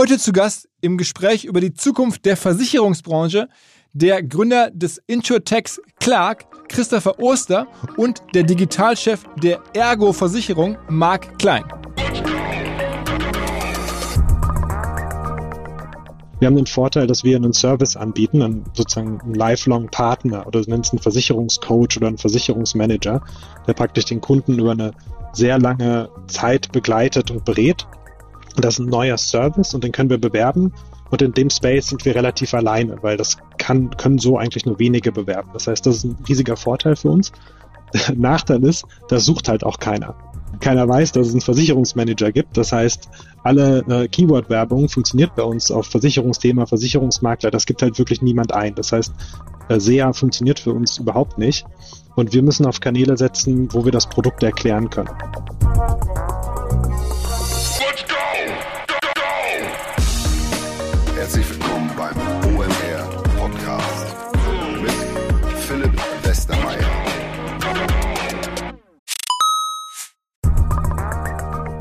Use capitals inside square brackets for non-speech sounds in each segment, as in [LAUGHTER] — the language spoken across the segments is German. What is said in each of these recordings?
Heute zu Gast im Gespräch über die Zukunft der Versicherungsbranche der Gründer des Insurtechs Clark, Christopher Oster und der Digitalchef der Ergo Versicherung, Mark Klein. Wir haben den Vorteil, dass wir einen Service anbieten, einen, sozusagen einen lifelong Partner oder du nennst einen Versicherungscoach oder einen Versicherungsmanager, der praktisch den Kunden über eine sehr lange Zeit begleitet und berät. Das ist ein neuer Service und den können wir bewerben. Und in dem Space sind wir relativ alleine, weil das kann, können so eigentlich nur wenige bewerben. Das heißt, das ist ein riesiger Vorteil für uns. Nachteil ist, da sucht halt auch keiner keiner weiß, dass es einen Versicherungsmanager gibt. Das heißt, alle äh, Keyword-Werbung funktioniert bei uns auf Versicherungsthema, Versicherungsmakler. Das gibt halt wirklich niemand ein. Das heißt, äh, SEA funktioniert für uns überhaupt nicht. Und wir müssen auf Kanäle setzen, wo wir das Produkt erklären können.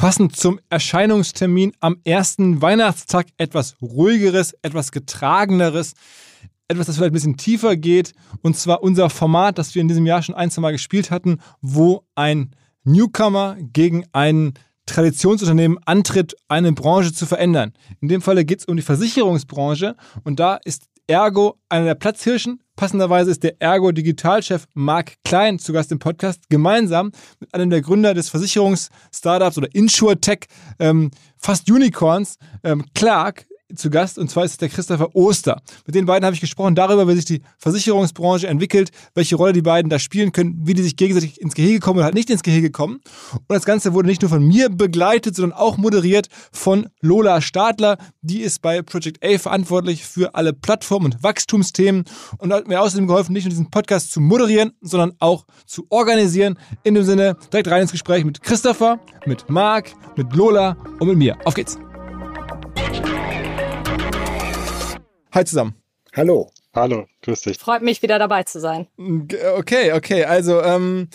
Passend zum Erscheinungstermin am ersten Weihnachtstag etwas ruhigeres, etwas getrageneres, etwas, das vielleicht ein bisschen tiefer geht. Und zwar unser Format, das wir in diesem Jahr schon ein, zwei Mal gespielt hatten, wo ein Newcomer gegen ein Traditionsunternehmen antritt, eine Branche zu verändern. In dem Falle geht es um die Versicherungsbranche und da ist Ergo einer der Platzhirschen. Passenderweise ist der Ergo Digitalchef Mark Klein zu Gast im Podcast, gemeinsam mit einem der Gründer des Versicherungsstartups oder InsurTech, ähm, fast Unicorns, ähm, Clark, zu Gast und zwar ist es der Christopher Oster. Mit den beiden habe ich gesprochen darüber, wie sich die Versicherungsbranche entwickelt, welche Rolle die beiden da spielen können, wie die sich gegenseitig ins Gehege kommen oder halt nicht ins Gehege kommen. Und das Ganze wurde nicht nur von mir begleitet, sondern auch moderiert von Lola Stadler. Die ist bei Project A verantwortlich für alle Plattform- und Wachstumsthemen und hat mir außerdem geholfen, nicht nur diesen Podcast zu moderieren, sondern auch zu organisieren. In dem Sinne direkt rein ins Gespräch mit Christopher, mit Marc, mit Lola und mit mir. Auf geht's! Hi zusammen. Hallo. Hallo, grüß dich. Freut mich, wieder dabei zu sein. Okay, okay. Also, ähm,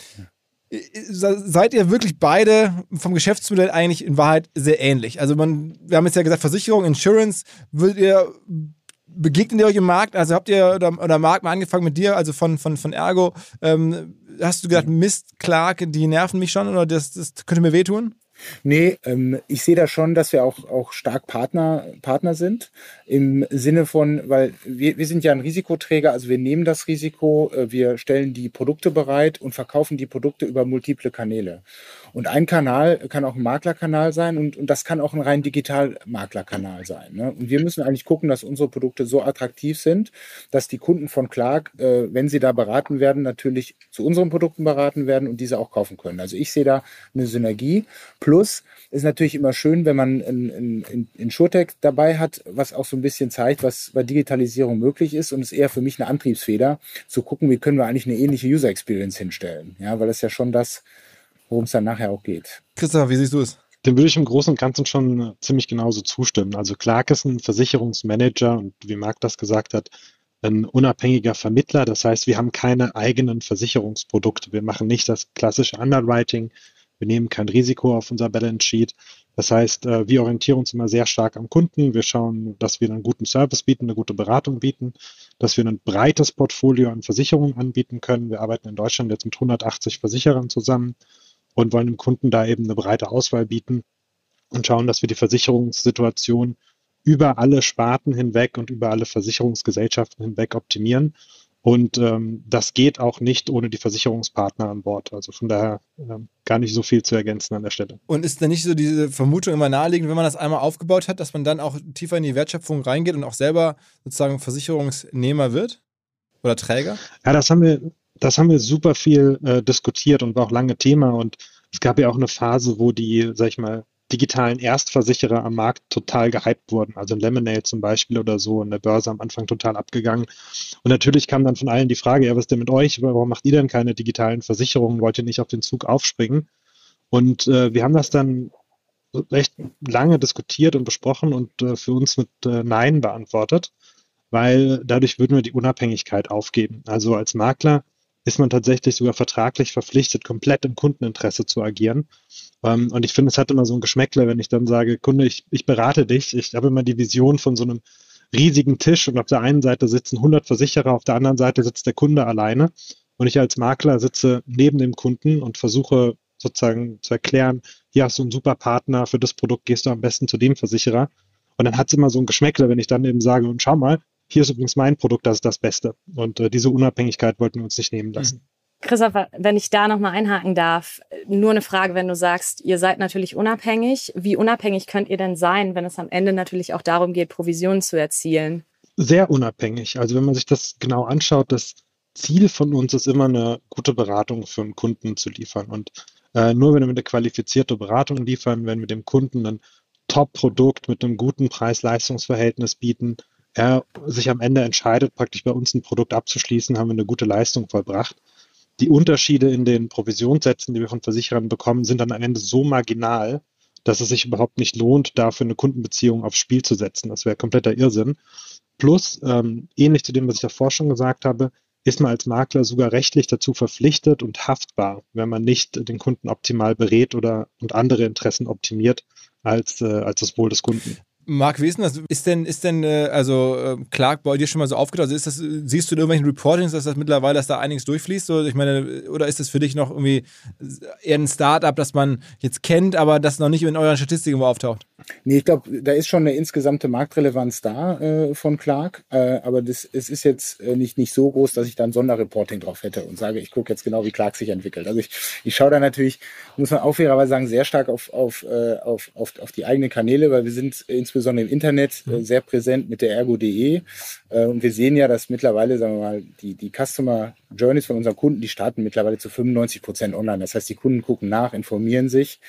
seid ihr wirklich beide vom Geschäftsmodell eigentlich in Wahrheit sehr ähnlich? Also, man, wir haben jetzt ja gesagt, Versicherung, Insurance, würdet ihr begegnet ihr euch im Markt? Also habt ihr, oder, oder Marc mal angefangen mit dir, also von, von, von Ergo, ähm, hast du gesagt, Mist, Clark, die nerven mich schon oder das, das könnte mir wehtun? Nee, ähm, ich sehe da schon, dass wir auch, auch stark Partner, Partner sind. Im Sinne von, weil wir, wir sind ja ein Risikoträger, also wir nehmen das Risiko, äh, wir stellen die Produkte bereit und verkaufen die Produkte über multiple Kanäle. Und ein Kanal kann auch ein Maklerkanal sein und, und das kann auch ein rein digital Maklerkanal sein. Ne? Und wir müssen eigentlich gucken, dass unsere Produkte so attraktiv sind, dass die Kunden von Clark, äh, wenn sie da beraten werden, natürlich zu unseren Produkten beraten werden und diese auch kaufen können. Also ich sehe da eine Synergie. Plus ist natürlich immer schön, wenn man ein, ein, ein SureTech dabei hat, was auch so ein bisschen zeigt, was bei Digitalisierung möglich ist und ist eher für mich eine Antriebsfeder, zu gucken, wie können wir eigentlich eine ähnliche User Experience hinstellen. Ja, weil das ja schon das worum es dann nachher auch geht. Christopher, wie siehst du es? Dem würde ich im Großen und Ganzen schon ziemlich genauso zustimmen. Also Clark ist ein Versicherungsmanager und wie Marc das gesagt hat, ein unabhängiger Vermittler. Das heißt, wir haben keine eigenen Versicherungsprodukte. Wir machen nicht das klassische Underwriting. Wir nehmen kein Risiko auf unser Balance Sheet. Das heißt, äh, wir orientieren uns immer sehr stark am Kunden. Wir schauen, dass wir einen guten Service bieten, eine gute Beratung bieten, dass wir ein breites Portfolio an Versicherungen anbieten können. Wir arbeiten in Deutschland jetzt mit 180 Versicherern zusammen und wollen dem Kunden da eben eine breite Auswahl bieten und schauen, dass wir die Versicherungssituation über alle Sparten hinweg und über alle Versicherungsgesellschaften hinweg optimieren. Und ähm, das geht auch nicht ohne die Versicherungspartner an Bord. Also von daher ähm, gar nicht so viel zu ergänzen an der Stelle. Und ist denn nicht so diese Vermutung immer naheliegend, wenn man das einmal aufgebaut hat, dass man dann auch tiefer in die Wertschöpfung reingeht und auch selber sozusagen Versicherungsnehmer wird oder Träger? Ja, das haben wir, das haben wir super viel äh, diskutiert und war auch lange Thema. Und es gab ja auch eine Phase, wo die, sag ich mal, digitalen Erstversicherer am Markt total gehypt wurden. Also Lemonade zum Beispiel oder so in der Börse am Anfang total abgegangen. Und natürlich kam dann von allen die Frage, ja, was ist denn mit euch? Warum macht ihr denn keine digitalen Versicherungen? Wollt ihr nicht auf den Zug aufspringen? Und äh, wir haben das dann recht lange diskutiert und besprochen und äh, für uns mit äh, Nein beantwortet, weil dadurch würden wir die Unabhängigkeit aufgeben. Also als Makler ist man tatsächlich sogar vertraglich verpflichtet, komplett im Kundeninteresse zu agieren. Ähm, und ich finde, es hat immer so ein Geschmäckle, wenn ich dann sage, Kunde, ich, ich berate dich. Ich habe immer die Vision von so einem riesigen Tisch und auf der einen Seite sitzen 100 Versicherer, auf der anderen Seite sitzt der Kunde alleine. Und ich als Makler sitze neben dem Kunden und versuche sozusagen zu erklären, hier hast du einen super Partner, für das Produkt gehst du am besten zu dem Versicherer. Und dann hat es immer so ein Geschmäckle, wenn ich dann eben sage, und schau mal, hier ist übrigens mein Produkt, das ist das Beste. Und äh, diese Unabhängigkeit wollten wir uns nicht nehmen lassen. Christopher, wenn ich da nochmal einhaken darf, nur eine Frage, wenn du sagst, ihr seid natürlich unabhängig. Wie unabhängig könnt ihr denn sein, wenn es am Ende natürlich auch darum geht, Provisionen zu erzielen? Sehr unabhängig. Also wenn man sich das genau anschaut, das Ziel von uns ist immer eine gute Beratung für einen Kunden zu liefern. Und äh, nur wenn wir eine qualifizierte Beratung liefern, wenn wir dem Kunden ein Top-Produkt mit einem guten Preis-Leistungs-Verhältnis bieten, er sich am Ende entscheidet, praktisch bei uns ein Produkt abzuschließen, haben wir eine gute Leistung vollbracht. Die Unterschiede in den Provisionssätzen, die wir von Versicherern bekommen, sind dann am Ende so marginal, dass es sich überhaupt nicht lohnt, dafür eine Kundenbeziehung aufs Spiel zu setzen. Das wäre kompletter Irrsinn. Plus, ähm, ähnlich zu dem, was ich davor schon gesagt habe, ist man als Makler sogar rechtlich dazu verpflichtet und haftbar, wenn man nicht den Kunden optimal berät oder und andere Interessen optimiert als, äh, als das Wohl des Kunden. Marc, wie ist denn das? Ist denn, ist denn äh, also äh, Clark bei dir schon mal so aufgetaucht? Also ist das, siehst du in irgendwelchen Reportings, dass das mittlerweile, dass da einiges durchfließt? Oder, ich meine, oder ist das für dich noch irgendwie eher ein Startup, das man jetzt kennt, aber das noch nicht in euren Statistiken auftaucht? Nee, ich glaube, da ist schon eine insgesamte Marktrelevanz da äh, von Clark, äh, aber das, es ist jetzt äh, nicht, nicht so groß, dass ich da ein Sonderreporting drauf hätte und sage, ich gucke jetzt genau, wie Clark sich entwickelt. Also ich, ich schaue da natürlich, muss man auch fairerweise sagen, sehr stark auf, auf, auf, auf, auf die eigenen Kanäle, weil wir sind insbesondere im Internet äh, sehr präsent mit der ergo.de äh, und wir sehen ja, dass mittlerweile, sagen wir mal, die, die Customer Journeys von unseren Kunden, die starten mittlerweile zu 95 Prozent online. Das heißt, die Kunden gucken nach, informieren sich,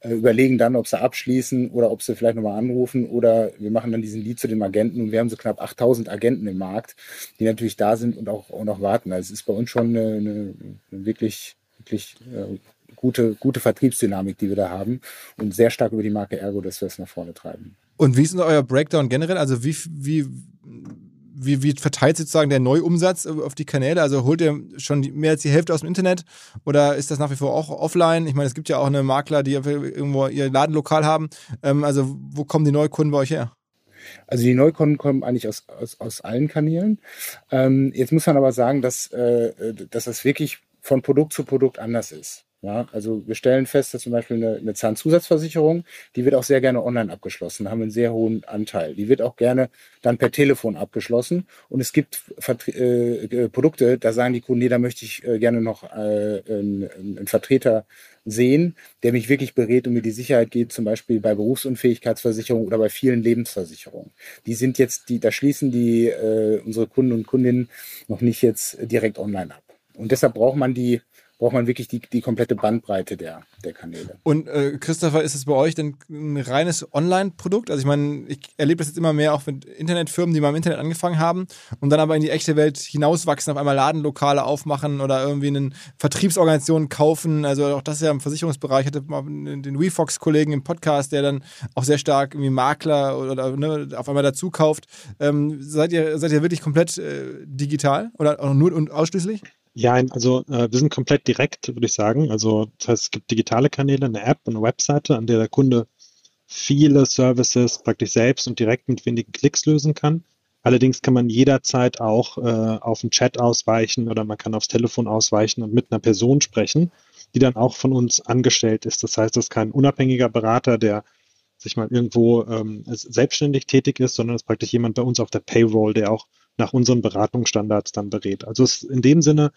äh, überlegen dann, ob sie abschließen oder ob sie vielleicht nochmal anrufen oder wir machen dann diesen Lead zu dem Agenten und wir haben so knapp 8000 Agenten im Markt, die natürlich da sind und auch, und auch warten. Also es ist bei uns schon eine, eine wirklich, wirklich äh, gute, gute Vertriebsdynamik, die wir da haben und sehr stark über die Marke Ergo, dass wir es nach vorne treiben. Und wie ist denn euer Breakdown generell? Also wie, wie wie, wie verteilt sozusagen der Neuumsatz auf die Kanäle? Also holt ihr schon mehr als die Hälfte aus dem Internet oder ist das nach wie vor auch offline? Ich meine, es gibt ja auch eine Makler, die irgendwo ihr Ladenlokal haben. Ähm, also wo kommen die Neukunden bei euch her? Also die Neukunden kommen eigentlich aus, aus, aus allen Kanälen. Ähm, jetzt muss man aber sagen, dass, äh, dass das wirklich von Produkt zu Produkt anders ist. Ja, also wir stellen fest, dass zum Beispiel eine, eine Zahnzusatzversicherung, die wird auch sehr gerne online abgeschlossen, haben einen sehr hohen Anteil. Die wird auch gerne dann per Telefon abgeschlossen. Und es gibt äh, äh, Produkte, da sagen die Kunden, nee, da möchte ich äh, gerne noch äh, einen, einen Vertreter sehen, der mich wirklich berät und mir die Sicherheit gibt, zum Beispiel bei Berufsunfähigkeitsversicherung oder bei vielen Lebensversicherungen. Die sind jetzt, die, da schließen die äh, unsere Kunden und Kundinnen noch nicht jetzt direkt online ab. Und deshalb braucht man die braucht man wirklich die, die komplette Bandbreite der, der Kanäle. Und äh, Christopher, ist es bei euch denn ein reines Online-Produkt? Also ich meine, ich erlebe das jetzt immer mehr auch mit Internetfirmen, die mal im Internet angefangen haben und dann aber in die echte Welt hinauswachsen, auf einmal Ladenlokale aufmachen oder irgendwie eine Vertriebsorganisation kaufen. Also auch das ist ja im Versicherungsbereich. Ich hatte mal den WeFox-Kollegen im Podcast, der dann auch sehr stark irgendwie Makler oder ne, auf einmal dazu kauft. Ähm, seid, ihr, seid ihr wirklich komplett äh, digital oder auch nur und ausschließlich? Ja, also äh, wir sind komplett direkt, würde ich sagen. Also das heißt, es gibt digitale Kanäle, eine App, eine Webseite, an der der Kunde viele Services praktisch selbst und direkt mit wenigen Klicks lösen kann. Allerdings kann man jederzeit auch äh, auf den Chat ausweichen oder man kann aufs Telefon ausweichen und mit einer Person sprechen, die dann auch von uns angestellt ist. Das heißt, es ist kein unabhängiger Berater, der sich mal irgendwo ähm, selbstständig tätig ist, sondern es ist praktisch jemand bei uns auf der Payroll, der auch nach unseren Beratungsstandards dann berät. Also es ist in dem Sinne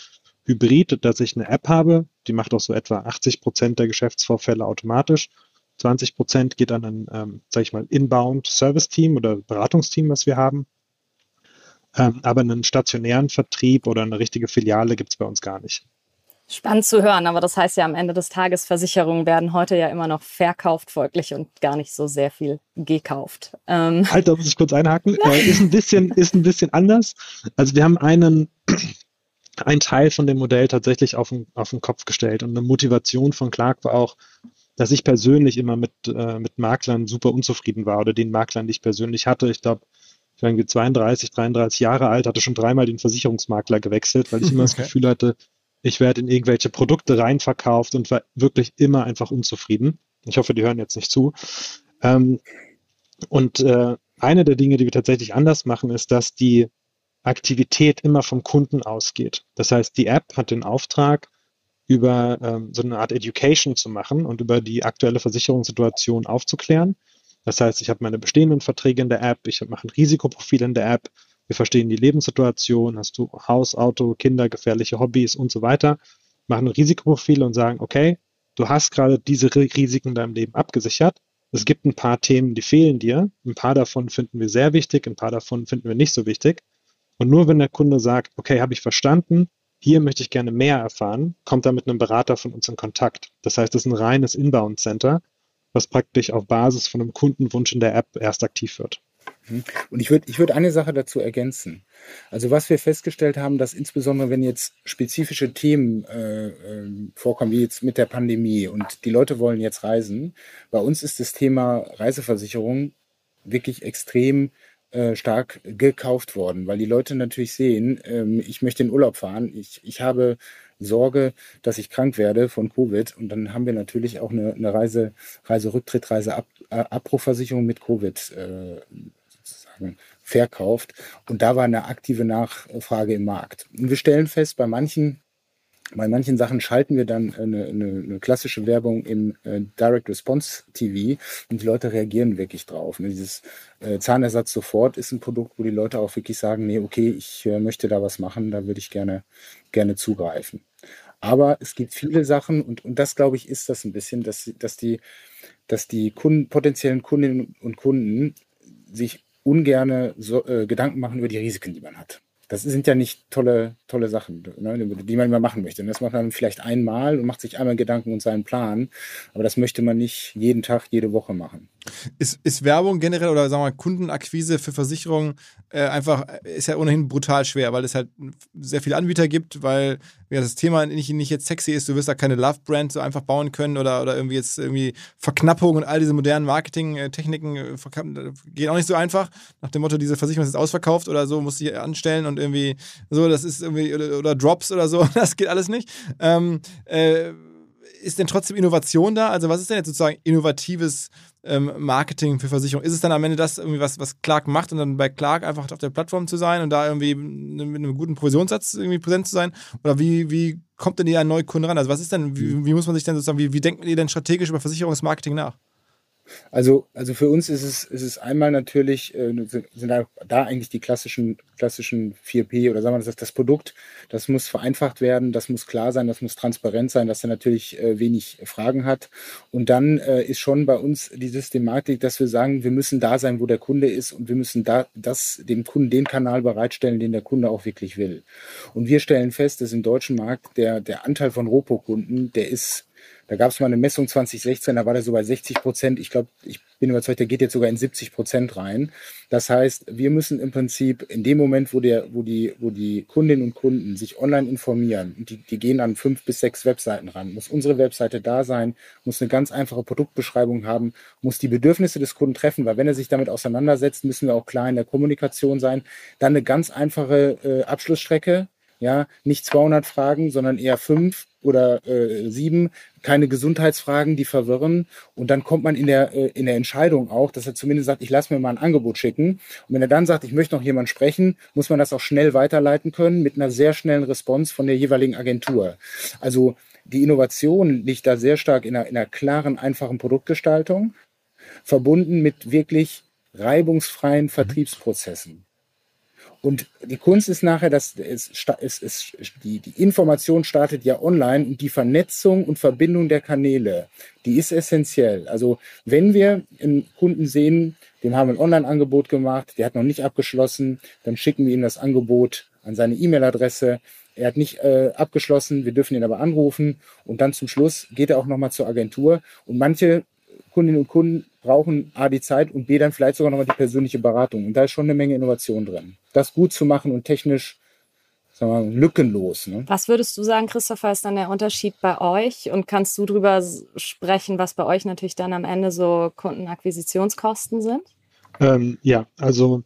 hybrid, dass ich eine App habe, die macht auch so etwa 80 Prozent der Geschäftsvorfälle automatisch. 20 Prozent geht an ein, ähm, sag ich mal, Inbound Service Team oder Beratungsteam, was wir haben. Ähm, aber einen stationären Vertrieb oder eine richtige Filiale gibt es bei uns gar nicht. Spannend zu hören, aber das heißt ja am Ende des Tages, Versicherungen werden heute ja immer noch verkauft, folglich und gar nicht so sehr viel gekauft. Ähm. Halt, da muss ich kurz einhaken. Äh, ist, ein bisschen, ist ein bisschen anders. Also wir haben einen, einen Teil von dem Modell tatsächlich auf den, auf den Kopf gestellt und eine Motivation von Clark war auch, dass ich persönlich immer mit, äh, mit Maklern super unzufrieden war oder den Maklern, die ich persönlich hatte. Ich glaube, ich war irgendwie 32, 33 Jahre alt, hatte schon dreimal den Versicherungsmakler gewechselt, weil ich immer okay. das Gefühl hatte, ich werde in irgendwelche Produkte reinverkauft und war wirklich immer einfach unzufrieden. Ich hoffe, die hören jetzt nicht zu. Ähm, und äh, eine der Dinge, die wir tatsächlich anders machen, ist, dass die Aktivität immer vom Kunden ausgeht. Das heißt, die App hat den Auftrag, über ähm, so eine Art Education zu machen und über die aktuelle Versicherungssituation aufzuklären. Das heißt, ich habe meine bestehenden Verträge in der App, ich mache ein Risikoprofil in der App, wir verstehen die Lebenssituation, hast du Haus, Auto, Kinder, gefährliche Hobbys und so weiter, machen Risikoprofile und sagen, okay, du hast gerade diese Risiken in deinem Leben abgesichert. Es gibt ein paar Themen, die fehlen dir. Ein paar davon finden wir sehr wichtig, ein paar davon finden wir nicht so wichtig. Und nur wenn der Kunde sagt, okay, habe ich verstanden, hier möchte ich gerne mehr erfahren, kommt er mit einem Berater von uns in Kontakt. Das heißt, es ist ein reines Inbound Center, was praktisch auf Basis von einem Kundenwunsch in der App erst aktiv wird. Mhm. Und ich würde ich würd eine Sache dazu ergänzen. Also was wir festgestellt haben, dass insbesondere wenn jetzt spezifische Themen äh, äh, vorkommen, wie jetzt mit der Pandemie und die Leute wollen jetzt reisen, bei uns ist das Thema Reiseversicherung wirklich extrem äh, stark gekauft worden, weil die Leute natürlich sehen, ähm, ich möchte in Urlaub fahren, ich, ich habe Sorge, dass ich krank werde von Covid und dann haben wir natürlich auch eine, eine Reise, Reiserücktritt, Reiseabbruchversicherung mit Covid äh, sozusagen verkauft. Und da war eine aktive Nachfrage im Markt. Und wir stellen fest, bei manchen bei manchen Sachen schalten wir dann eine, eine, eine klassische Werbung im äh, Direct Response TV und die Leute reagieren wirklich drauf. Und dieses äh, Zahnersatz sofort ist ein Produkt, wo die Leute auch wirklich sagen, nee, okay, ich äh, möchte da was machen, da würde ich gerne, gerne zugreifen. Aber es gibt viele Sachen und, und das, glaube ich, ist das ein bisschen, dass, dass die, dass die Kunden, potenziellen Kundinnen und Kunden sich ungerne so, äh, Gedanken machen über die Risiken, die man hat. Das sind ja nicht tolle, tolle Sachen, ne, die man immer machen möchte. Das macht man vielleicht einmal und macht sich einmal Gedanken und seinen Plan. Aber das möchte man nicht jeden Tag, jede Woche machen. Ist, ist Werbung generell oder sagen wir mal Kundenakquise für Versicherungen äh, einfach, ist ja ohnehin brutal schwer, weil es halt sehr viele Anbieter gibt, weil ja, das Thema nicht, nicht jetzt sexy ist, du wirst da keine Love-Brand so einfach bauen können oder, oder irgendwie jetzt irgendwie Verknappung und all diese modernen Marketing-Techniken äh, gehen auch nicht so einfach. Nach dem Motto, diese Versicherung ist jetzt ausverkauft oder so, du hier anstellen und irgendwie so, das ist irgendwie, oder, oder Drops oder so, [LAUGHS] das geht alles nicht. Ähm, äh, ist denn trotzdem Innovation da? Also was ist denn jetzt sozusagen innovatives ähm, Marketing für Versicherungen? Ist es dann am Ende das irgendwie was, was Clark macht und dann bei Clark einfach auf der Plattform zu sein und da irgendwie mit einem guten Provisionssatz irgendwie präsent zu sein? Oder wie, wie kommt denn ihr ein neuer Kunde ran? Also was ist denn, wie, wie muss man sich denn sozusagen, wie, wie denkt ihr denn strategisch über Versicherungsmarketing nach? Also, also für uns ist es, ist es einmal natürlich, äh, sind, sind da, da eigentlich die klassischen, klassischen 4P oder sagen wir das, das Produkt, das muss vereinfacht werden, das muss klar sein, das muss transparent sein, dass er natürlich äh, wenig Fragen hat. Und dann äh, ist schon bei uns die Systematik, dass wir sagen, wir müssen da sein, wo der Kunde ist und wir müssen da das dem Kunden den Kanal bereitstellen, den der Kunde auch wirklich will. Und wir stellen fest, dass im deutschen Markt der, der Anteil von Ropo-Kunden, der ist da gab es mal eine Messung 2016, da war der so bei 60 Prozent. Ich glaube, ich bin überzeugt, der geht jetzt sogar in 70 Prozent rein. Das heißt, wir müssen im Prinzip in dem Moment, wo, der, wo, die, wo die Kundinnen und Kunden sich online informieren, die, die gehen an fünf bis sechs Webseiten ran, muss unsere Webseite da sein, muss eine ganz einfache Produktbeschreibung haben, muss die Bedürfnisse des Kunden treffen, weil wenn er sich damit auseinandersetzt, müssen wir auch klar in der Kommunikation sein. Dann eine ganz einfache äh, Abschlussstrecke, ja, nicht 200 Fragen, sondern eher fünf oder äh, sieben, keine Gesundheitsfragen, die verwirren. Und dann kommt man in der, äh, in der Entscheidung auch, dass er zumindest sagt, ich lasse mir mal ein Angebot schicken. Und wenn er dann sagt, ich möchte noch jemand sprechen, muss man das auch schnell weiterleiten können mit einer sehr schnellen Response von der jeweiligen Agentur. Also die Innovation liegt da sehr stark in einer, in einer klaren, einfachen Produktgestaltung, verbunden mit wirklich reibungsfreien Vertriebsprozessen. Und die Kunst ist nachher, dass es, es, es, die, die Information startet ja online und die Vernetzung und Verbindung der Kanäle, die ist essentiell. Also wenn wir einen Kunden sehen, dem haben wir ein Online-Angebot gemacht, der hat noch nicht abgeschlossen, dann schicken wir ihm das Angebot an seine E-Mail-Adresse. Er hat nicht äh, abgeschlossen, wir dürfen ihn aber anrufen und dann zum Schluss geht er auch nochmal zur Agentur. Und manche Kundinnen und Kunden brauchen A die Zeit und B dann vielleicht sogar nochmal die persönliche Beratung. Und da ist schon eine Menge Innovation drin. Das gut zu machen und technisch sagen wir, mal, lückenlos. Ne? Was würdest du sagen, Christopher, ist dann der Unterschied bei euch? Und kannst du darüber sprechen, was bei euch natürlich dann am Ende so Kundenakquisitionskosten sind? Ähm, ja, also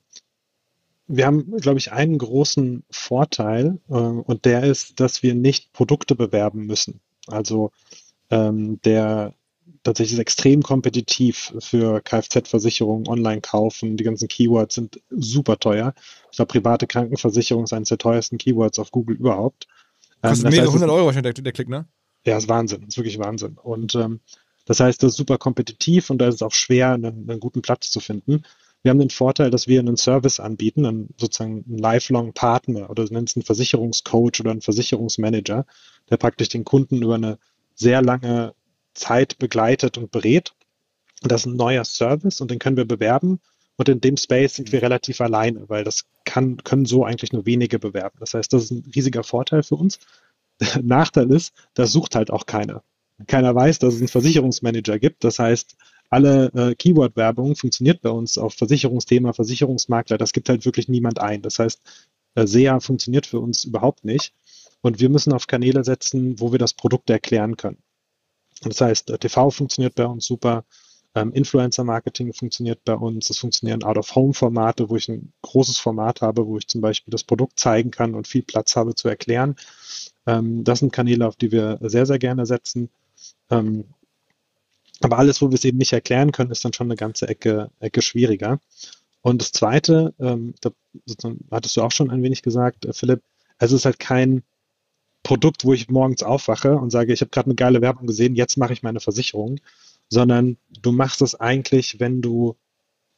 wir haben, glaube ich, einen großen Vorteil äh, und der ist, dass wir nicht Produkte bewerben müssen. Also ähm, der tatsächlich ist extrem kompetitiv für Kfz-Versicherungen, online kaufen. Die ganzen Keywords sind super teuer. Ich glaube, private Krankenversicherung ist eines der teuersten Keywords auf Google überhaupt. Ähm, Kostet ähm, mehrere hundert Euro wahrscheinlich der, der Klick, ne? Ja, ist Wahnsinn. Ist wirklich Wahnsinn. Und ähm, das heißt, das ist super kompetitiv und da ist es auch schwer, einen, einen, guten Platz zu finden. Wir haben den Vorteil, dass wir einen Service anbieten, einen, sozusagen einen lifelong Partner oder nennt es einen Versicherungscoach oder einen Versicherungsmanager, der praktisch den Kunden über eine sehr lange Zeit begleitet und berät. Und das ist ein neuer Service und den können wir bewerben. Und in dem Space sind wir relativ alleine, weil das kann, können so eigentlich nur wenige bewerben. Das heißt, das ist ein riesiger Vorteil für uns. Der [LAUGHS] Nachteil ist, das sucht halt auch keiner. Keiner weiß, dass es einen Versicherungsmanager gibt. Das heißt, alle äh, Keyword-Werbung funktioniert bei uns auf Versicherungsthema, Versicherungsmakler. Das gibt halt wirklich niemand ein. Das heißt, äh, SEA funktioniert für uns überhaupt nicht. Und wir müssen auf Kanäle setzen, wo wir das Produkt erklären können. Das heißt, äh, TV funktioniert bei uns super, ähm, Influencer-Marketing funktioniert bei uns, es funktionieren Out-of-Home-Formate, wo ich ein großes Format habe, wo ich zum Beispiel das Produkt zeigen kann und viel Platz habe zu erklären. Ähm, das sind Kanäle, auf die wir sehr, sehr gerne setzen. Ähm, aber alles, wo wir es eben nicht erklären können, ist dann schon eine ganze Ecke, Ecke schwieriger. Und das Zweite, ähm, da hattest du auch schon ein wenig gesagt, äh, Philipp, es ist halt kein Produkt, wo ich morgens aufwache und sage, ich habe gerade eine geile Werbung gesehen, jetzt mache ich meine Versicherung, sondern du machst es eigentlich, wenn du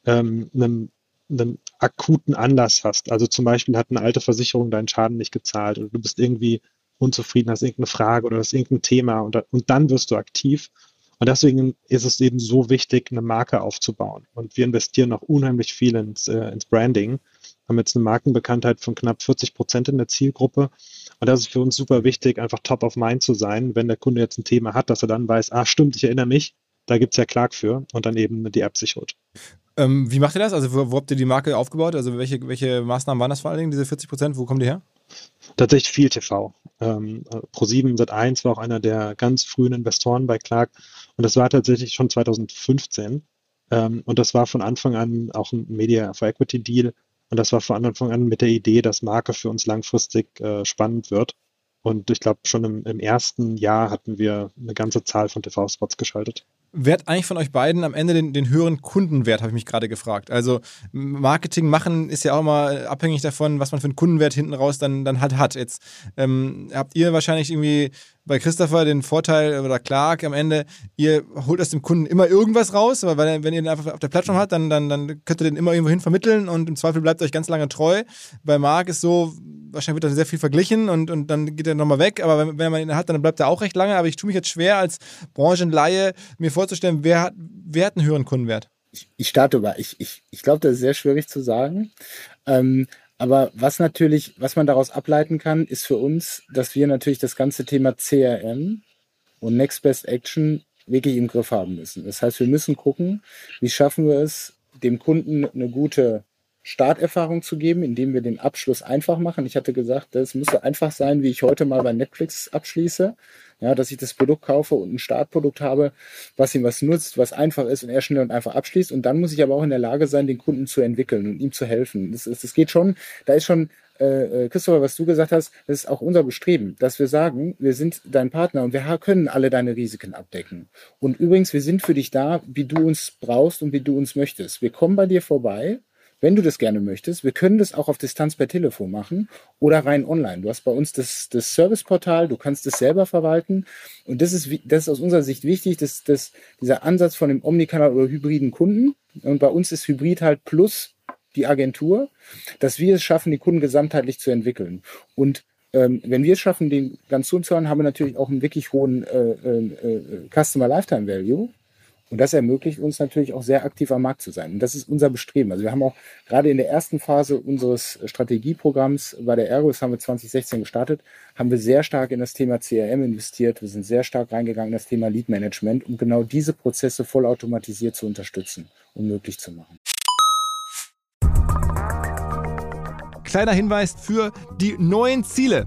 ähm, einen, einen akuten Anlass hast. Also zum Beispiel hat eine alte Versicherung deinen Schaden nicht gezahlt oder du bist irgendwie unzufrieden, hast irgendeine Frage oder hast irgendein Thema und, und dann wirst du aktiv. Und deswegen ist es eben so wichtig, eine Marke aufzubauen. Und wir investieren auch unheimlich viel ins, äh, ins Branding, haben jetzt eine Markenbekanntheit von knapp 40 Prozent in der Zielgruppe und das ist für uns super wichtig, einfach top of mind zu sein, wenn der Kunde jetzt ein Thema hat, dass er dann weiß, ah stimmt, ich erinnere mich, da gibt es ja Clark für und dann eben die App sich holt. Ähm, wie macht ihr das? Also wo, wo, habt ihr die Marke aufgebaut? Also welche, welche Maßnahmen waren das vor allen Dingen, diese 40 Prozent? Wo kommen die her? Tatsächlich viel TV. Ähm, Pro7 Sat1 war auch einer der ganz frühen Investoren bei Clark und das war tatsächlich schon 2015. Ähm, und das war von Anfang an auch ein Media for Equity Deal, und das war von Anfang an mit der Idee, dass Marke für uns langfristig äh, spannend wird. Und ich glaube, schon im, im, ersten Jahr hatten wir eine ganze Zahl von TV-Spots geschaltet. wer hat eigentlich von euch beiden am Ende den, den höheren Kundenwert, habe ich mich gerade gefragt. Also Marketing machen ist ja auch immer abhängig davon, was man für einen Kundenwert hinten raus dann, dann halt hat. Jetzt ähm, habt ihr wahrscheinlich irgendwie bei Christopher den Vorteil oder Clark am Ende, ihr holt aus dem Kunden immer irgendwas raus, weil, wenn ihr den einfach auf der Plattform habt, dann, dann, dann könnt ihr den immer irgendwo hin vermitteln und im Zweifel bleibt euch ganz lange treu. Bei Marc ist so, wahrscheinlich wird da sehr viel verglichen und, und dann geht er nochmal weg, aber wenn, wenn man ihn hat, dann bleibt er auch recht lange. Aber ich tue mich jetzt schwer als Branchenlaie mir vorzustellen, wer hat, wer hat einen höheren Kundenwert? Ich, ich starte über. Ich, ich, ich glaube, das ist sehr schwierig zu sagen. Ähm, aber was natürlich, was man daraus ableiten kann, ist für uns, dass wir natürlich das ganze Thema CRM und Next Best Action wirklich im Griff haben müssen. Das heißt, wir müssen gucken, wie schaffen wir es, dem Kunden eine gute Starterfahrung zu geben, indem wir den Abschluss einfach machen. Ich hatte gesagt, das müsste einfach sein, wie ich heute mal bei Netflix abschließe. Ja, dass ich das Produkt kaufe und ein Startprodukt habe, was ihm was nutzt, was einfach ist und er schnell und einfach abschließt. Und dann muss ich aber auch in der Lage sein, den Kunden zu entwickeln und ihm zu helfen. Das, das, das geht schon, da ist schon, äh, äh, Christopher, was du gesagt hast, das ist auch unser Bestreben, dass wir sagen, wir sind dein Partner und wir können alle deine Risiken abdecken. Und übrigens, wir sind für dich da, wie du uns brauchst und wie du uns möchtest. Wir kommen bei dir vorbei wenn du das gerne möchtest, wir können das auch auf Distanz per Telefon machen oder rein online. Du hast bei uns das, das Serviceportal, du kannst es selber verwalten. Und das ist, das ist aus unserer Sicht wichtig, dass, dass dieser Ansatz von dem Omnikanal oder hybriden Kunden, und bei uns ist Hybrid halt plus die Agentur, dass wir es schaffen, die Kunden gesamtheitlich zu entwickeln. Und ähm, wenn wir es schaffen, den ganz zu hören, haben wir natürlich auch einen wirklich hohen äh, äh, äh Customer Lifetime Value. Und das ermöglicht uns natürlich auch sehr aktiv am Markt zu sein. Und das ist unser Bestreben. Also wir haben auch gerade in der ersten Phase unseres Strategieprogramms bei der das haben wir 2016 gestartet, haben wir sehr stark in das Thema CRM investiert. Wir sind sehr stark reingegangen in das Thema Lead Management, um genau diese Prozesse vollautomatisiert zu unterstützen und möglich zu machen. Kleiner Hinweis für die neuen Ziele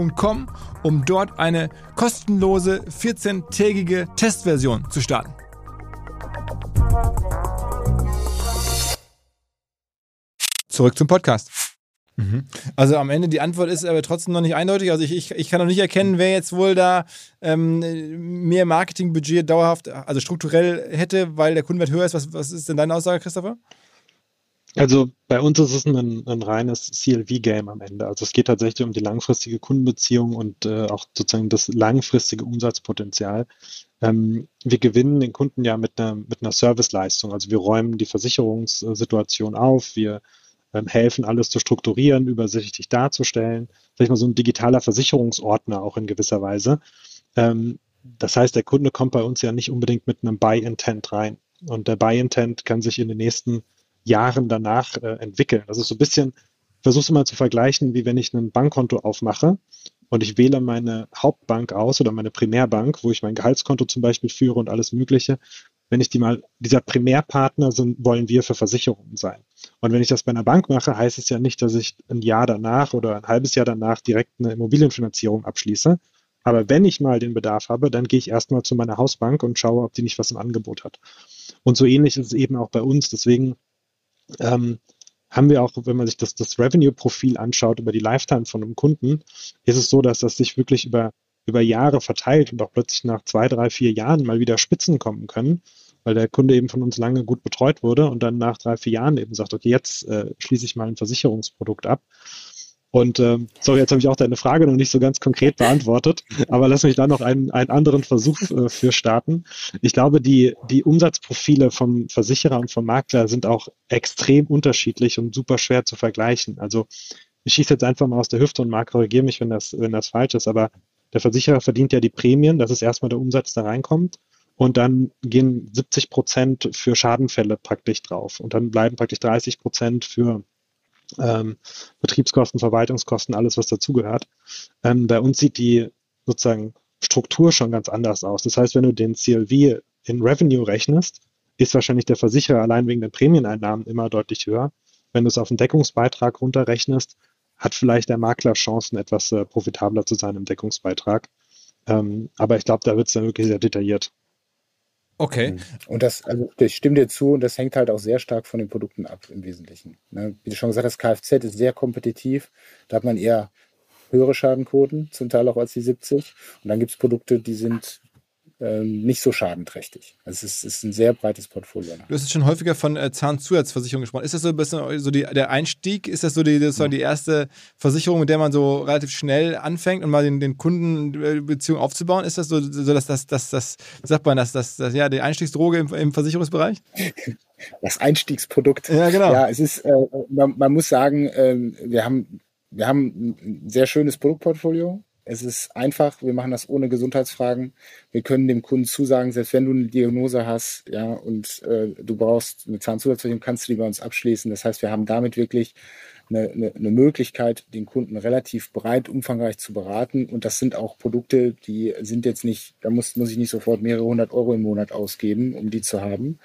www.ecom, um dort eine kostenlose 14-tägige Testversion zu starten. Zurück zum Podcast. Mhm. Also am Ende die Antwort ist aber trotzdem noch nicht eindeutig. Also ich, ich, ich kann noch nicht erkennen, wer jetzt wohl da ähm, mehr Marketingbudget dauerhaft, also strukturell hätte, weil der Kundenwert höher ist. Was, was ist denn deine Aussage, Christopher? Also bei uns ist es ein, ein reines CLV-Game am Ende. Also es geht tatsächlich um die langfristige Kundenbeziehung und äh, auch sozusagen das langfristige Umsatzpotenzial. Ähm, wir gewinnen den Kunden ja mit einer, mit einer Serviceleistung. Also wir räumen die Versicherungssituation auf, wir ähm, helfen, alles zu strukturieren, übersichtlich darzustellen. Sag ich mal, so ein digitaler Versicherungsordner auch in gewisser Weise. Ähm, das heißt, der Kunde kommt bei uns ja nicht unbedingt mit einem Buy-Intent rein. Und der Buy-Intent kann sich in den nächsten Jahren danach äh, entwickeln. Ist so ein bisschen, versuch's mal zu vergleichen, wie wenn ich ein Bankkonto aufmache und ich wähle meine Hauptbank aus oder meine Primärbank, wo ich mein Gehaltskonto zum Beispiel führe und alles Mögliche. Wenn ich die mal, dieser Primärpartner sind, wollen wir für Versicherungen sein. Und wenn ich das bei einer Bank mache, heißt es ja nicht, dass ich ein Jahr danach oder ein halbes Jahr danach direkt eine Immobilienfinanzierung abschließe. Aber wenn ich mal den Bedarf habe, dann gehe ich erstmal zu meiner Hausbank und schaue, ob die nicht was im Angebot hat. Und so ähnlich ist es eben auch bei uns. Deswegen ähm, haben wir auch, wenn man sich das, das Revenue-Profil anschaut über die Lifetime von einem Kunden, ist es so, dass das sich wirklich über, über Jahre verteilt und auch plötzlich nach zwei, drei, vier Jahren mal wieder Spitzen kommen können, weil der Kunde eben von uns lange gut betreut wurde und dann nach drei, vier Jahren eben sagt, okay, jetzt äh, schließe ich mal ein Versicherungsprodukt ab. Und ähm, sorry, jetzt habe ich auch deine Frage noch nicht so ganz konkret beantwortet, [LAUGHS] aber lass mich da noch einen, einen anderen Versuch äh, für starten. Ich glaube, die, die Umsatzprofile vom Versicherer und vom Makler sind auch extrem unterschiedlich und super schwer zu vergleichen. Also ich schieße jetzt einfach mal aus der Hüfte und Marc, korrigiere mich, wenn das, wenn das falsch ist, aber der Versicherer verdient ja die Prämien, das ist erstmal der Umsatz, der reinkommt. Und dann gehen 70 Prozent für Schadenfälle praktisch drauf. Und dann bleiben praktisch 30 Prozent für ähm, Betriebskosten, Verwaltungskosten, alles, was dazugehört. Ähm, bei uns sieht die sozusagen Struktur schon ganz anders aus. Das heißt, wenn du den CLV in Revenue rechnest, ist wahrscheinlich der Versicherer allein wegen den Prämieneinnahmen immer deutlich höher. Wenn du es auf den Deckungsbeitrag runterrechnest, hat vielleicht der Makler Chancen, etwas äh, profitabler zu sein im Deckungsbeitrag. Ähm, aber ich glaube, da wird es dann wirklich sehr detailliert. Okay. Mhm. Und das, also ich stimme dir zu und das hängt halt auch sehr stark von den Produkten ab im Wesentlichen. Ne? Wie du schon gesagt hast, Kfz ist sehr kompetitiv. Da hat man eher höhere Schadenquoten, zum Teil auch als die 70. Und dann gibt es Produkte, die sind ähm, nicht so schadenträchtig. Also es ist, ist, ein sehr breites Portfolio. Du hast schon häufiger von äh, Zahnzusatzversicherung gesprochen. Ist das so ein bisschen so die, der Einstieg? Ist das so die, das die erste Versicherung, mit der man so relativ schnell anfängt und mal den, den Kundenbeziehung aufzubauen? Ist das so, so dass das, das, das, sagt man, das, das, das, ja, die Einstiegsdroge im, im Versicherungsbereich? [LAUGHS] Das Einstiegsprodukt. Ja, genau. Ja, es ist, äh, man, man, muss sagen, äh, wir haben, wir haben ein sehr schönes Produktportfolio es ist einfach, wir machen das ohne Gesundheitsfragen. Wir können dem Kunden zusagen, selbst wenn du eine Diagnose hast, ja, und äh, du brauchst eine Zahnzusatzversicherung, kannst du die bei uns abschließen. Das heißt, wir haben damit wirklich eine, eine, eine Möglichkeit, den Kunden relativ breit, umfangreich zu beraten. Und das sind auch Produkte, die sind jetzt nicht, da muss, muss ich nicht sofort mehrere hundert Euro im Monat ausgeben, um die zu haben.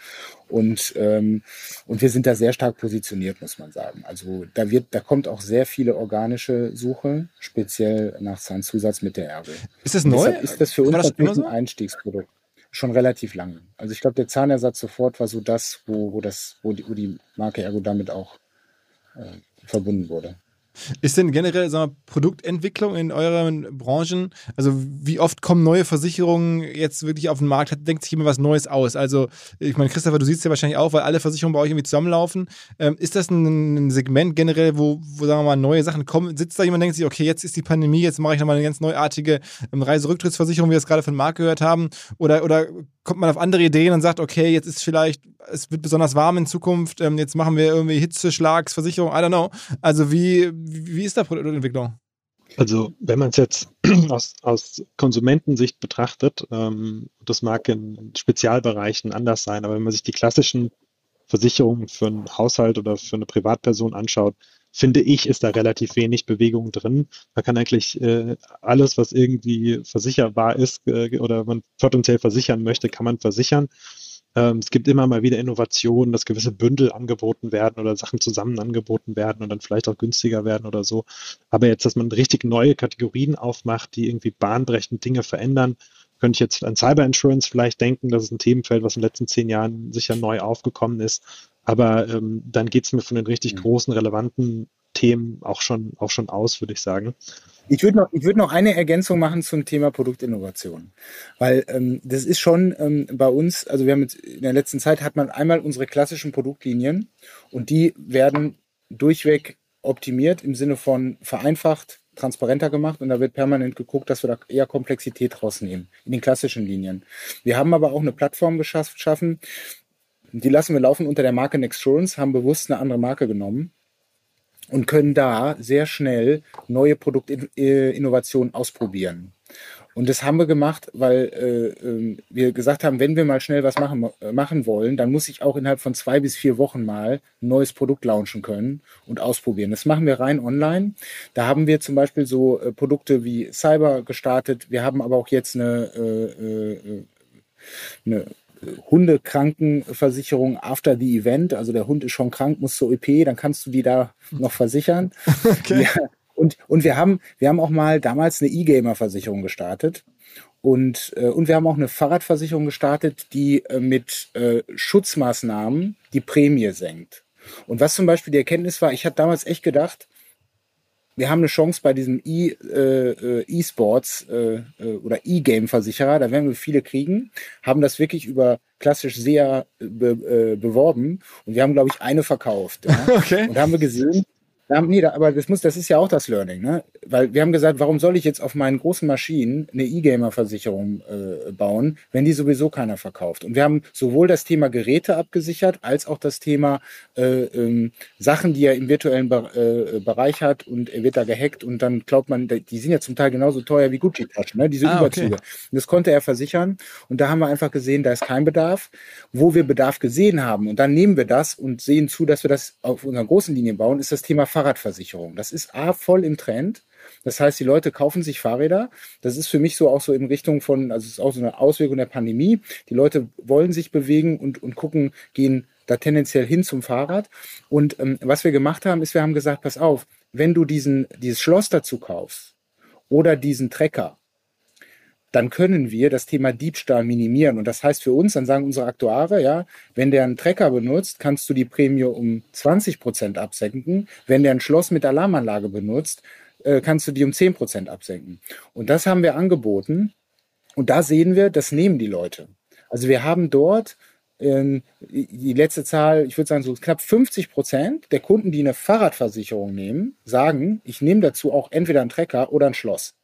Und, ähm, und wir sind da sehr stark positioniert, muss man sagen. Also da wird, da kommt auch sehr viele organische Suche, speziell nach Zahnzusatz mit der Erbe. Ist das neu? Ist das für uns das ein so? Einstiegsprodukt? Schon relativ lange. Also ich glaube, der Zahnersatz sofort war so das, wo, wo das, wo die, wo die Marke Ergo damit auch äh, verbunden wurde. Ist denn generell wir, Produktentwicklung in euren Branchen, also wie oft kommen neue Versicherungen jetzt wirklich auf den Markt, denkt sich immer was Neues aus? Also ich meine, Christopher, du siehst ja wahrscheinlich auch, weil alle Versicherungen bei euch irgendwie zusammenlaufen. Ähm, ist das ein, Segment generell, wo, wo, sagen wir mal, neue Sachen kommen? Sitzt da jemand und denkt sich, okay, jetzt ist die Pandemie, jetzt mache ich nochmal eine ganz neuartige ähm, Reiserücktrittsversicherung, wie wir es gerade von Marc gehört haben? Oder, oder kommt man auf andere Ideen und sagt, okay, jetzt ist vielleicht, es wird besonders warm in Zukunft, ähm, jetzt machen wir irgendwie Hitzeschlagsversicherung, I don't know. Also wie, wie ist da Produktentwicklung? Also wenn man es jetzt [CLEARS THROAT] aus, aus Konsumentensicht betrachtet, ähm, das mag in Spezialbereichen anders sein, aber wenn man sich die klassischen Versicherungen für einen Haushalt oder für eine Privatperson anschaut, finde ich, ist da relativ wenig Bewegung drin. Man kann eigentlich äh, alles, was irgendwie versicherbar ist äh, oder man potenziell versichern möchte, kann man versichern. Ähm, es gibt immer mal wieder Innovationen, dass gewisse Bündel angeboten werden oder Sachen zusammen angeboten werden und dann vielleicht auch günstiger werden oder so. Aber jetzt, dass man richtig neue Kategorien aufmacht, die irgendwie bahnbrechend Dinge verändern, könnte ich jetzt an Cyber Insurance vielleicht denken, das ist ein Themenfeld, was in den letzten zehn Jahren sicher neu aufgekommen ist. Aber ähm, dann geht es mir von den richtig mhm. großen, relevanten Themen auch schon, auch schon aus, würde ich sagen. Ich würde noch, ich würde noch eine Ergänzung machen zum Thema Produktinnovation, weil ähm, das ist schon ähm, bei uns, also wir haben jetzt in der letzten Zeit hat man einmal unsere klassischen Produktlinien und die werden durchweg optimiert im Sinne von vereinfacht, transparenter gemacht und da wird permanent geguckt, dass wir da eher Komplexität rausnehmen in den klassischen Linien. Wir haben aber auch eine Plattform geschaffen, die lassen wir laufen unter der Marke Nexturance, haben bewusst eine andere Marke genommen und können da sehr schnell neue Produktinnovationen ausprobieren. Und das haben wir gemacht, weil äh, ähm, wir gesagt haben, wenn wir mal schnell was machen, äh, machen wollen, dann muss ich auch innerhalb von zwei bis vier Wochen mal ein neues Produkt launchen können und ausprobieren. Das machen wir rein online. Da haben wir zum Beispiel so äh, Produkte wie Cyber gestartet. Wir haben aber auch jetzt eine, äh, äh, eine Hundekrankenversicherung after the event. Also der Hund ist schon krank, muss zur OP, dann kannst du die da noch versichern. [LAUGHS] Okay. Ja, und, und wir haben, wir haben auch mal damals eine E-Gamer-Versicherung gestartet. Und, äh, und wir haben auch eine Fahrradversicherung gestartet, die äh, mit äh, Schutzmaßnahmen die Prämie senkt. Und was zum Beispiel die Erkenntnis war, ich hatte damals echt gedacht, wir haben eine Chance bei diesem äh, E-Sports äh, äh, oder E-Game-Versicherer, da werden wir viele kriegen, haben das wirklich über klassisch sehr be, äh, beworben und wir haben, glaube ich, eine verkauft. Ja? [LAUGHS] Okay. Und haben wir gesehen, ja, nee, aber das muss, das ist ja auch das Learning, ne? Weil wir haben gesagt, warum soll ich jetzt auf meinen großen Maschinen eine E-Gamer-Versicherung äh, bauen, wenn die sowieso keiner verkauft? Und wir haben sowohl das Thema Geräte abgesichert, als auch das Thema äh, ähm, Sachen, die er im virtuellen Be äh, Bereich hat und er wird da gehackt und dann glaubt man, die sind ja zum Teil genauso teuer wie Gucci-Taschen, ne? Diese ah, Überzüge. Okay. Und das konnte er versichern. Und da haben wir einfach gesehen, da ist kein Bedarf. Wo wir Bedarf gesehen haben, und dann nehmen wir das und sehen zu, dass wir das auf unseren großen Linien bauen, ist das Thema Fahrradversicherung. Das ist A voll im Trend. Das heißt, die Leute kaufen sich Fahrräder. Das ist für mich so auch so in Richtung von, also es ist auch so eine Auswirkung der Pandemie. Die Leute wollen sich bewegen und, und gucken, gehen da tendenziell hin zum Fahrrad. Und ähm, was wir gemacht haben, ist, wir haben gesagt, pass auf, wenn du diesen, dieses Schloss dazu kaufst oder diesen Trecker, dann können wir das Thema Diebstahl minimieren. Und das heißt für uns, dann sagen unsere Aktuare, ja, wenn der einen Trecker benutzt, kannst du die Prämie um 20 Prozent absenken. Wenn der ein Schloss mit Alarmanlage benutzt, äh, kannst du die um 10 Prozent absenken. Und das haben wir angeboten. Und da sehen wir, das nehmen die Leute. Also wir haben dort ähm, die letzte Zahl, ich würde sagen, so knapp 50 Prozent der Kunden, die eine Fahrradversicherung nehmen, sagen, ich nehme dazu auch entweder einen Trecker oder ein Schloss.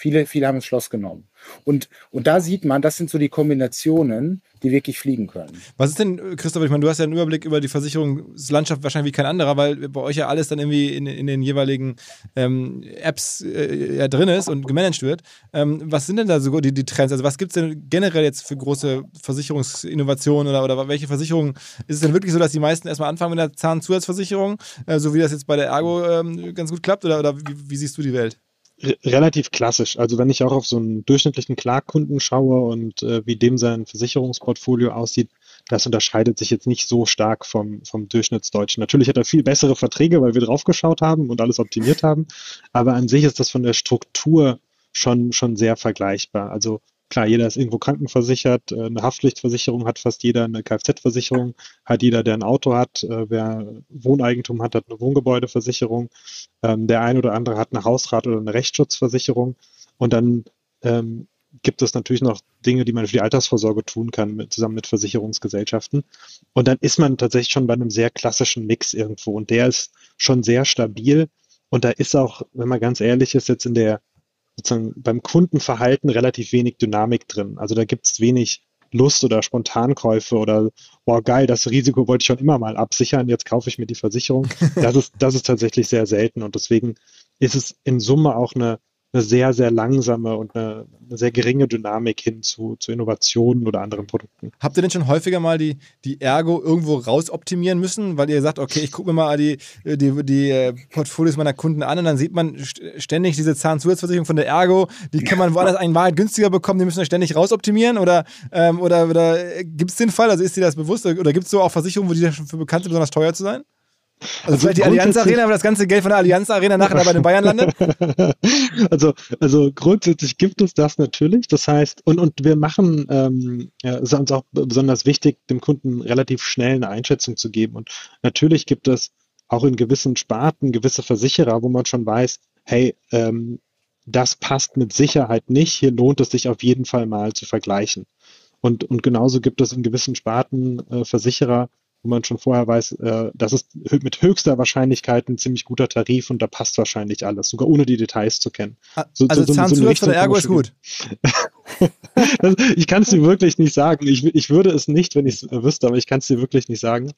Viele, viele haben das Schloss genommen. Und, und da sieht man, das sind so die Kombinationen, die wirklich fliegen können. Was ist denn, Christoph, ich meine, du hast ja einen Überblick über die Versicherungslandschaft wahrscheinlich wie kein anderer, weil bei euch ja alles dann irgendwie in, in den jeweiligen ähm, Apps äh, ja, drin ist und gemanagt wird. Ähm, was sind denn da so die, die Trends? Also was gibt es denn generell jetzt für große Versicherungsinnovationen oder, oder welche Versicherungen? Ist es denn wirklich so, dass die meisten erstmal anfangen mit der Zahnzusatzversicherung, äh, so wie das jetzt bei der Ergo ähm, ganz gut klappt? Oder, oder wie, wie siehst du die Welt? Relativ klassisch. Also wenn ich auch auf so einen durchschnittlichen Klarkunden schaue und äh, wie dem sein Versicherungsportfolio aussieht, das unterscheidet sich jetzt nicht so stark vom, vom Durchschnittsdeutschen. Natürlich hat er viel bessere Verträge, weil wir draufgeschaut haben und alles optimiert haben, aber an sich ist das von der Struktur schon, schon sehr vergleichbar. Also klar, jeder ist irgendwo krankenversichert, äh, eine Haftpflichtversicherung hat fast jeder, eine Kfz-Versicherung hat jeder, der ein Auto hat, äh, wer Wohneigentum hat, hat eine Wohngebäudeversicherung, ähm, der ein oder andere hat eine Hausrat- oder eine Rechtsschutzversicherung und dann ähm, gibt es natürlich noch Dinge, die man für die Altersvorsorge tun kann, mit, zusammen mit Versicherungsgesellschaften. Und dann ist man tatsächlich schon bei einem sehr klassischen Mix irgendwo und der ist schon sehr stabil. Und da ist auch, wenn man ganz ehrlich ist, jetzt in der sozusagen beim Kundenverhalten relativ wenig Dynamik drin. Also da gibt es wenig Lust oder Spontankäufe oder boah geil, das Risiko wollte ich schon immer mal absichern, jetzt kaufe ich mir die Versicherung. [LAUGHS] Das ist, das ist tatsächlich sehr selten und deswegen ist es in Summe auch eine eine sehr, sehr langsame und eine, eine, sehr geringe Dynamik hin zu, zu Innovationen oder anderen Produkten. Habt ihr denn schon häufiger mal die, die Ergo irgendwo rausoptimieren müssen, weil ihr sagt, okay, ich gucke mir mal die, die, die äh, Portfolios meiner Kunden an und dann sieht man ständig diese Zahnzusatzversicherung von der Ergo, die kann man woanders in Wahrheit günstiger bekommen, die müssen wir ständig rausoptimieren oder, ähm, oder, oder äh, gibt es den Fall, also ist dir das bewusst oder gibt es so auch Versicherungen, wo die dafür bekannt sind, besonders teuer zu sein? Also, also vielleicht die Allianz Arena, aber das ganze Geld von der Allianz Arena nachher bei den Bayern landet? [LAUGHS] Also, also grundsätzlich gibt es das natürlich. Das heißt, und, und wir machen, ähm, ja, ist uns auch besonders wichtig, dem Kunden relativ schnell eine Einschätzung zu geben. Und natürlich gibt es auch in gewissen Sparten gewisse Versicherer, wo man schon weiß, hey, ähm, das passt mit Sicherheit nicht. Hier lohnt es sich auf jeden Fall mal zu vergleichen. Und, und genauso gibt es in gewissen Sparten äh, Versicherer, wo man schon vorher weiß, äh, das ist mit höchster Wahrscheinlichkeit ein ziemlich guter Tarif und da passt wahrscheinlich alles, sogar ohne die Details zu kennen. So, also so, so von der Ergo ist gut. [LAUGHS] das, ich kann es dir wirklich nicht sagen. Ich, ich würde es nicht, wenn ich es wüsste, aber ich kann es dir wirklich nicht sagen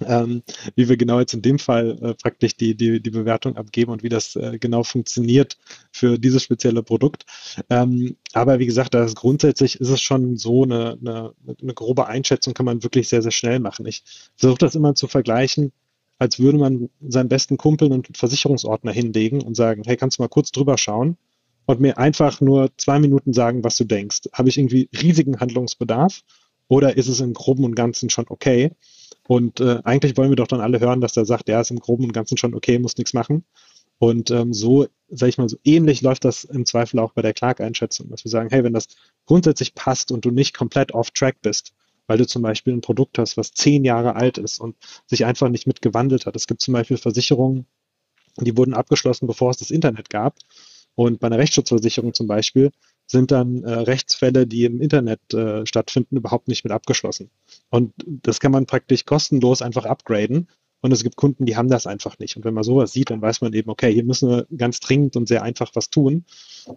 ähm, wie wir genau jetzt in dem Fall äh, praktisch die, die, die Bewertung abgeben und wie das äh, genau funktioniert für dieses spezielle Produkt. Ähm, aber wie gesagt, das grundsätzlich ist es schon so eine, eine, eine grobe Einschätzung kann man wirklich sehr, sehr schnell machen. Ich versuche das immer zu vergleichen, als würde man seinen besten Kumpel einen Versicherungsordner hinlegen und sagen, hey, kannst du mal kurz drüber schauen? und mir einfach nur zwei Minuten sagen, was du denkst. Habe ich irgendwie riesigen Handlungsbedarf oder ist es im Groben und Ganzen schon okay? Und äh, eigentlich wollen wir doch dann alle hören, dass der sagt, ja, ist im Groben und Ganzen schon okay, muss nichts machen. Und ähm, so, sage ich mal, so ähnlich läuft das im Zweifel auch bei der Clark-Einschätzung, dass wir sagen, hey, wenn das grundsätzlich passt und du nicht komplett off-track bist, weil du zum Beispiel ein Produkt hast, was zehn Jahre alt ist und sich einfach nicht mitgewandelt hat. Es gibt zum Beispiel Versicherungen, die wurden abgeschlossen, bevor es das Internet gab. Und bei einer Rechtsschutzversicherung zum Beispiel sind dann äh, Rechtsfälle, die im Internet äh, stattfinden, überhaupt nicht mit abgeschlossen. Und das kann man praktisch kostenlos einfach upgraden. Und es gibt Kunden, die haben das einfach nicht. Und wenn man sowas sieht, dann weiß man eben, okay, hier müssen wir ganz dringend und sehr einfach was tun.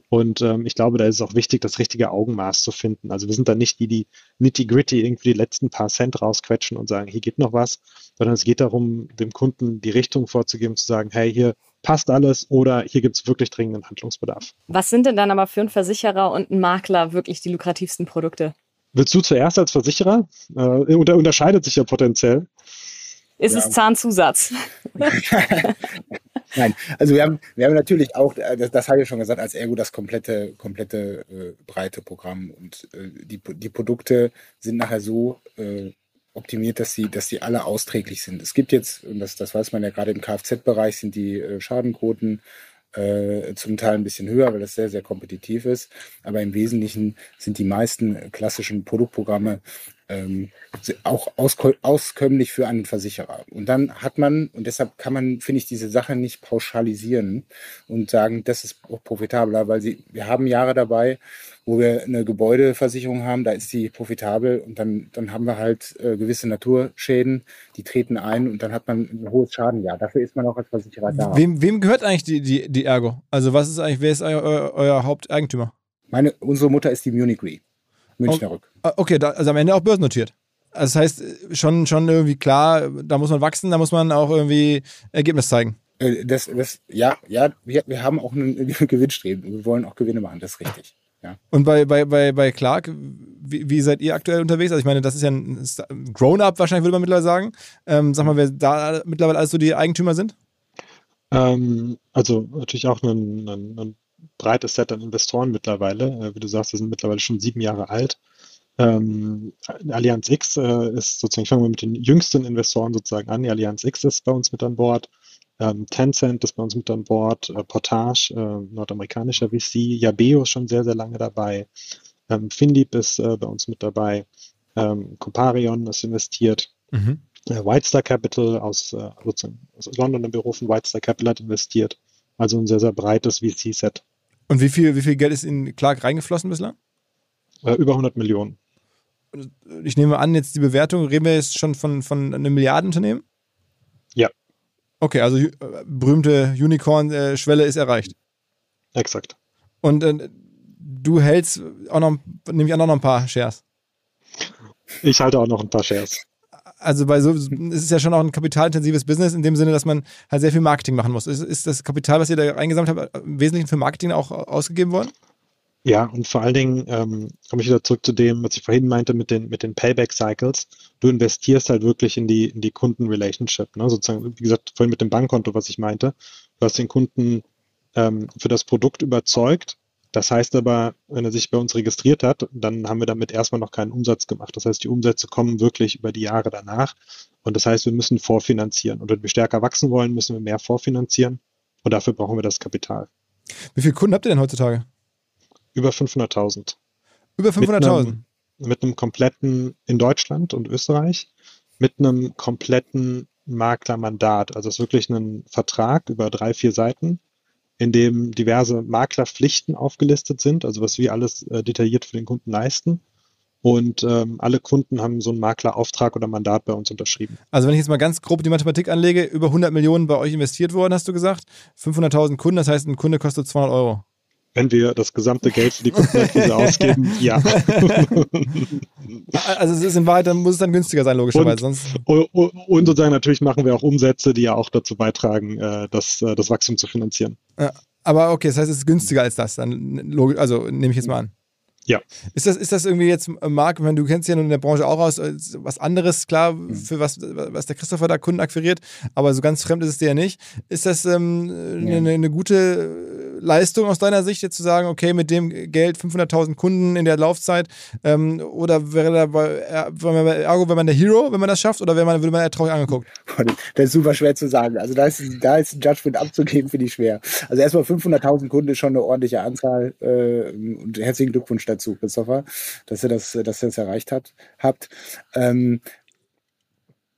Und ähm, ich glaube, da ist es auch wichtig, das richtige Augenmaß zu finden. Also wir sind da nicht die, die nitty-gritty irgendwie die letzten paar Cent rausquetschen und sagen, hier geht noch was, sondern es geht darum, dem Kunden die Richtung vorzugeben, zu sagen, hey, hier passt alles oder hier gibt es wirklich dringenden Handlungsbedarf. Was sind denn dann aber für einen Versicherer und einen Makler wirklich die lukrativsten Produkte? Willst du zuerst als Versicherer? Äh, unterscheidet sich ja potenziell. Ist ja. es Zahnzusatz? [LAUGHS] Nein, also wir haben, wir haben natürlich auch, äh, das, das habe ich schon gesagt, als Ergo das komplette, komplette äh, breite Programm und äh, die, die Produkte sind nachher so äh, optimiert, dass sie, dass sie alle austräglich sind. Es gibt jetzt, und das, das weiß man ja gerade im Kfz-Bereich, sind die äh, Schadenquoten äh, zum Teil ein bisschen höher, weil das sehr, sehr kompetitiv ist. Aber im Wesentlichen sind die meisten klassischen Produktprogramme ähm, auch auskömmlich für einen Versicherer. Und dann hat man, und deshalb kann man, finde ich, diese Sache nicht pauschalisieren und sagen, das ist auch profitabler, weil sie, wir haben Jahre dabei, wo wir eine Gebäudeversicherung haben, da ist die profitabel und dann, dann haben wir halt äh, gewisse Naturschäden, die treten ein und dann hat man ein hohes Schadenjahr. Dafür ist man auch als Versicherer da. Wem, wem gehört eigentlich die, die, die Ergo? Also was ist eigentlich, wer ist euer, euer Haupteigentümer? Meine, unsere Mutter ist die Munich Re. Münchner Rück. Ah, okay, da, also am Ende auch börsennotiert. Also das heißt, schon, schon irgendwie klar, da muss man wachsen, da muss man auch irgendwie Ergebnis zeigen. Äh, das, das, ja, ja, wir, wir haben auch [LAUGHS] einen Gewinnstreben. Wir wollen auch Gewinne machen, das ist richtig. Ja. Und bei, bei, bei, bei Clark, wie, wie seid ihr aktuell unterwegs? Also ich meine, das ist ja ein Grown-up wahrscheinlich, würde man mittlerweile sagen. Ähm, sag mal, wer da mittlerweile alles so die Eigentümer sind? Ähm, also natürlich auch ein, ein, ein breites Set an Investoren mittlerweile. Äh, wie du sagst, wir sind mittlerweile schon sieben Jahre alt. Ähm, Allianz X äh, ist sozusagen, ich fange mal mit den jüngsten Investoren sozusagen an. Die Allianz X ist bei uns mit an Bord. Ähm, Tencent ist bei uns mit an Bord. Äh, Portage, äh, nordamerikanischer VC. Yabeo ist schon sehr, sehr lange dabei. Ähm, Findeep ist äh, bei uns mit dabei. Ähm, Comparion ist investiert. Mhm. Äh, Whitestar Capital aus, sozusagen aus London im Büro von Whitestar Capital hat investiert. Also ein sehr, sehr breites VC-Set. Und wie viel, wie viel Geld ist in Clark reingeflossen bislang? Äh, über 100 Millionen. Ich nehme an, jetzt die Bewertung, reden wir jetzt schon von, von einem Milliardenunternehmen? Ja. Okay, also äh, berühmte Unicorn-Schwelle ist erreicht. Exakt. Und äh, du hältst auch noch, nehme ich an, auch noch ein paar Shares. Ich halte auch noch ein paar Shares also bei so, es ist ja schon auch ein kapitalintensives Business in dem Sinne, dass man halt sehr viel Marketing machen muss. Ist, ist das Kapital, was ihr da eingesammelt habt, im Wesentlichen für Marketing auch ausgegeben worden? Ja, und vor allen Dingen ähm, komme ich wieder zurück zu dem, was ich vorhin meinte mit den, mit den Payback-Cycles. Du investierst halt wirklich in die, in die Kunden-Relationship. Ne? Sozusagen, wie gesagt, vorhin mit dem Bankkonto, was ich meinte. Du hast den Kunden ähm, für das Produkt überzeugt das heißt aber, wenn er sich bei uns registriert hat, dann haben wir damit erstmal noch keinen Umsatz gemacht. Das heißt, die Umsätze kommen wirklich über die Jahre danach. Und das heißt, wir müssen vorfinanzieren. Und wenn wir stärker wachsen wollen, müssen wir mehr vorfinanzieren. Und dafür brauchen wir das Kapital. Wie viele Kunden habt ihr denn heutzutage? Über 500.000. Über 500.000? Mit, mit einem kompletten in Deutschland und Österreich, mit einem kompletten Maklermandat. Also es ist wirklich ein Vertrag über drei, vier Seiten in dem diverse Maklerpflichten aufgelistet sind, also was wir alles äh, detailliert für den Kunden leisten. Und ähm, alle Kunden haben so einen Maklerauftrag oder Mandat bei uns unterschrieben. Also wenn ich jetzt mal ganz grob die Mathematik anlege, über 100 Millionen bei euch investiert worden, hast du gesagt. 500.000 Kunden, das heißt, ein Kunde kostet 200 Euro. Wenn wir das gesamte Geld für die Kundenakquise [LAUGHS] ausgeben, ja. also es ist in Wahrheit, dann muss es dann günstiger sein, logischerweise. Und, und, sozusagen natürlich machen wir auch Umsätze, die ja auch dazu beitragen, äh, das, äh, das Wachstum zu finanzieren. Ja, aber okay, das heißt, es ist günstiger als das, dann also nehme ich jetzt mal an. Ja. Ist das, ist das irgendwie jetzt, äh, Marc, wenn du kennst ja nun in der Branche auch aus, was anderes, klar, mhm. für was, was der Christopher da Kunden akquiriert, aber so ganz fremd ist es dir ja nicht. Ist das ähm, ja. eine, eine, gute Leistung aus deiner Sicht, jetzt zu sagen, okay, mit dem Geld 500.000 Kunden in der Laufzeit, ähm, oder wäre da bei, Ergo, wenn man der Hero, wenn man das schafft, oder wäre man, würde man eher traurig angeguckt? Das ist super schwer zu sagen. Also da ist, da ist ein Judgment abzugeben, finde ich schwer. Also erstmal 500.000 Kunden ist schon eine ordentliche Anzahl äh, und herzlichen Glückwunsch dazu Christopher, dass ihr das, dass ihr das erreicht hat, habt. Ähm,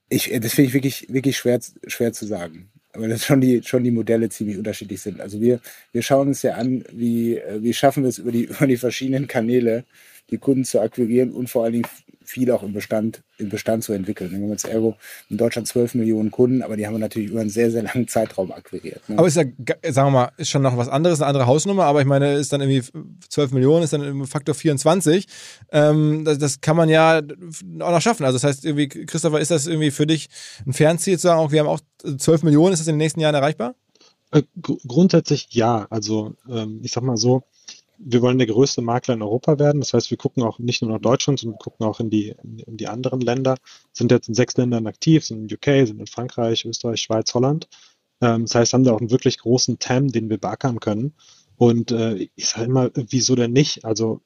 ich, das finde ich wirklich, wirklich schwer, schwer zu sagen. Aber dass schon die, schon die Modelle ziemlich unterschiedlich sind. Also wir, wir schauen uns ja an, wie, wie schaffen wir es über die, [LAUGHS] über die verschiedenen Kanäle, die Kunden zu akquirieren und vor allen Dingen viel auch im Bestand, im Bestand zu entwickeln. Wir haben jetzt Ergo in Deutschland 12 Millionen Kunden, aber die haben wir natürlich über einen sehr, sehr langen Zeitraum akquiriert. Ne? Aber ist ja, sagen wir mal, ist schon noch was anderes, eine andere Hausnummer, aber ich meine, ist dann irgendwie 12 Millionen, ist dann im Faktor 24. Ähm, das, das, kann man ja auch noch schaffen. Also das heißt, irgendwie, Christopher, ist das irgendwie für dich ein Fernziel zu sagen, auch, wir haben auch 12 Millionen, ist das in den nächsten Jahren erreichbar? Äh, grundsätzlich ja. Also ähm, ich sag mal so, wir wollen der größte Makler in Europa werden. Das heißt, wir gucken auch nicht nur nach Deutschland, sondern wir gucken auch in die, in die anderen Länder. Sind jetzt in sechs Ländern aktiv, sind in UK, sind in Frankreich, Österreich, Schweiz, Holland. Ähm, das heißt, haben da auch einen wirklich großen TAM, den wir beackern können. Und äh, ich sage immer, wieso denn nicht? Also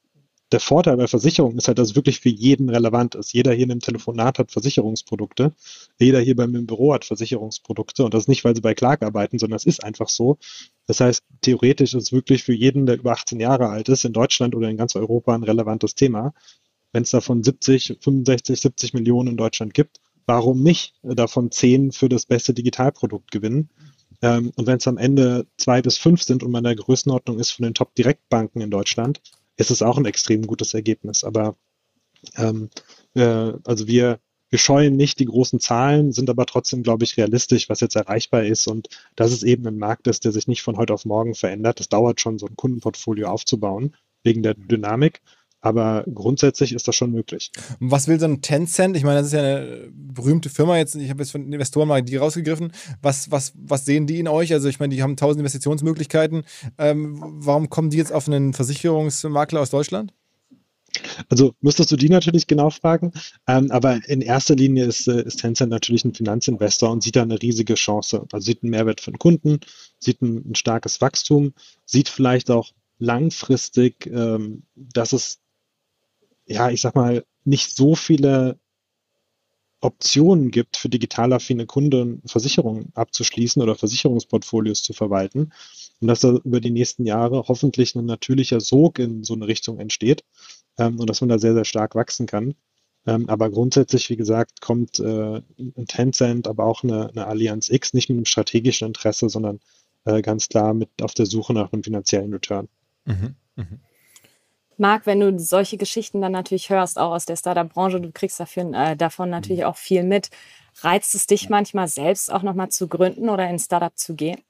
der Vorteil bei Versicherungen ist halt, dass es wirklich für jeden relevant ist. Jeder hier in dem Telefonat hat Versicherungsprodukte. Jeder hier bei mir im Büro hat Versicherungsprodukte. Und das nicht, weil sie bei Clark arbeiten, sondern es ist einfach so. Das heißt, theoretisch ist es wirklich für jeden, der über 18 Jahre alt ist, in Deutschland oder in ganz Europa ein relevantes Thema. Wenn es davon 70, 65, 70 Millionen in Deutschland gibt, warum nicht davon 10 für das beste Digitalprodukt gewinnen? Ähm, und wenn es am Ende zwei bis fünf sind und man in der Größenordnung ist von den Top-Direktbanken in Deutschland, ist es auch ein extrem gutes Ergebnis. Aber ähm, äh, also wir, wir scheuen nicht die großen Zahlen, sind aber trotzdem, glaube ich, realistisch, was jetzt erreichbar ist und dass es eben ein Markt ist, der sich nicht von heute auf morgen verändert. Das dauert schon, so ein Kundenportfolio aufzubauen, wegen der Dynamik. Aber grundsätzlich ist das schon möglich. Was will so ein Tencent? Ich meine, das ist ja eine berühmte Firma jetzt. Ich habe jetzt von Investoren mal die rausgegriffen. Was, was, was sehen die in euch? Also ich meine, die haben tausend Investitionsmöglichkeiten. Ähm, warum kommen die jetzt auf einen Versicherungsmakler aus Deutschland? Also müsstest du die natürlich genau fragen. Ähm, aber in erster Linie ist, äh, ist Tencent natürlich ein Finanzinvestor und sieht da eine riesige Chance. Also sieht einen Mehrwert für den Kunden, sieht ein, ein starkes Wachstum, sieht vielleicht auch langfristig, ähm, dass es ja, ich sag mal, nicht so viele Optionen gibt für digital affine Kunden, Versicherungen abzuschließen oder Versicherungsportfolios zu verwalten. Und dass da über die nächsten Jahre hoffentlich ein natürlicher Sog in so eine Richtung entsteht ähm, und dass man da sehr, sehr stark wachsen kann. Ähm, aber grundsätzlich, wie gesagt, kommt äh, ein Tencent, aber auch eine, eine Allianz X nicht mit einem strategischen Interesse, sondern äh, ganz klar mit auf der Suche nach einem finanziellen Return. Mhm, mh. Marc, wenn du solche Geschichten dann natürlich hörst, auch aus der Startup-Branche, du kriegst dafür, äh, davon natürlich mhm. auch viel mit. Reizt es dich manchmal selbst auch nochmal zu gründen oder in Startup zu gehen?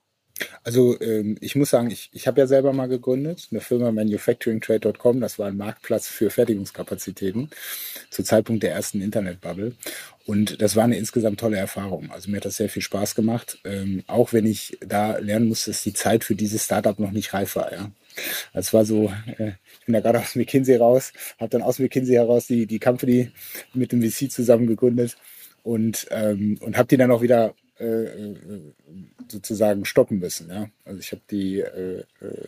Also ähm, ich muss sagen, ich, ich habe ja selber mal gegründet, eine Firma manufacturingtrade.com, das war ein Marktplatz für Fertigungskapazitäten zu Zeitpunkt der ersten Internetbubble. Und das war eine insgesamt tolle Erfahrung. Also mir hat das sehr viel Spaß gemacht, ähm, auch wenn ich da lernen musste, dass die Zeit für dieses Startup noch nicht reif war. Ja. Das war so, äh, bin da gerade aus McKinsey raus, habe dann aus McKinsey heraus die, die Company mit dem VC zusammen gegründet und, ähm, und habe die dann auch wieder äh, äh, sozusagen stoppen müssen. Ja? Also ich habe die, äh, äh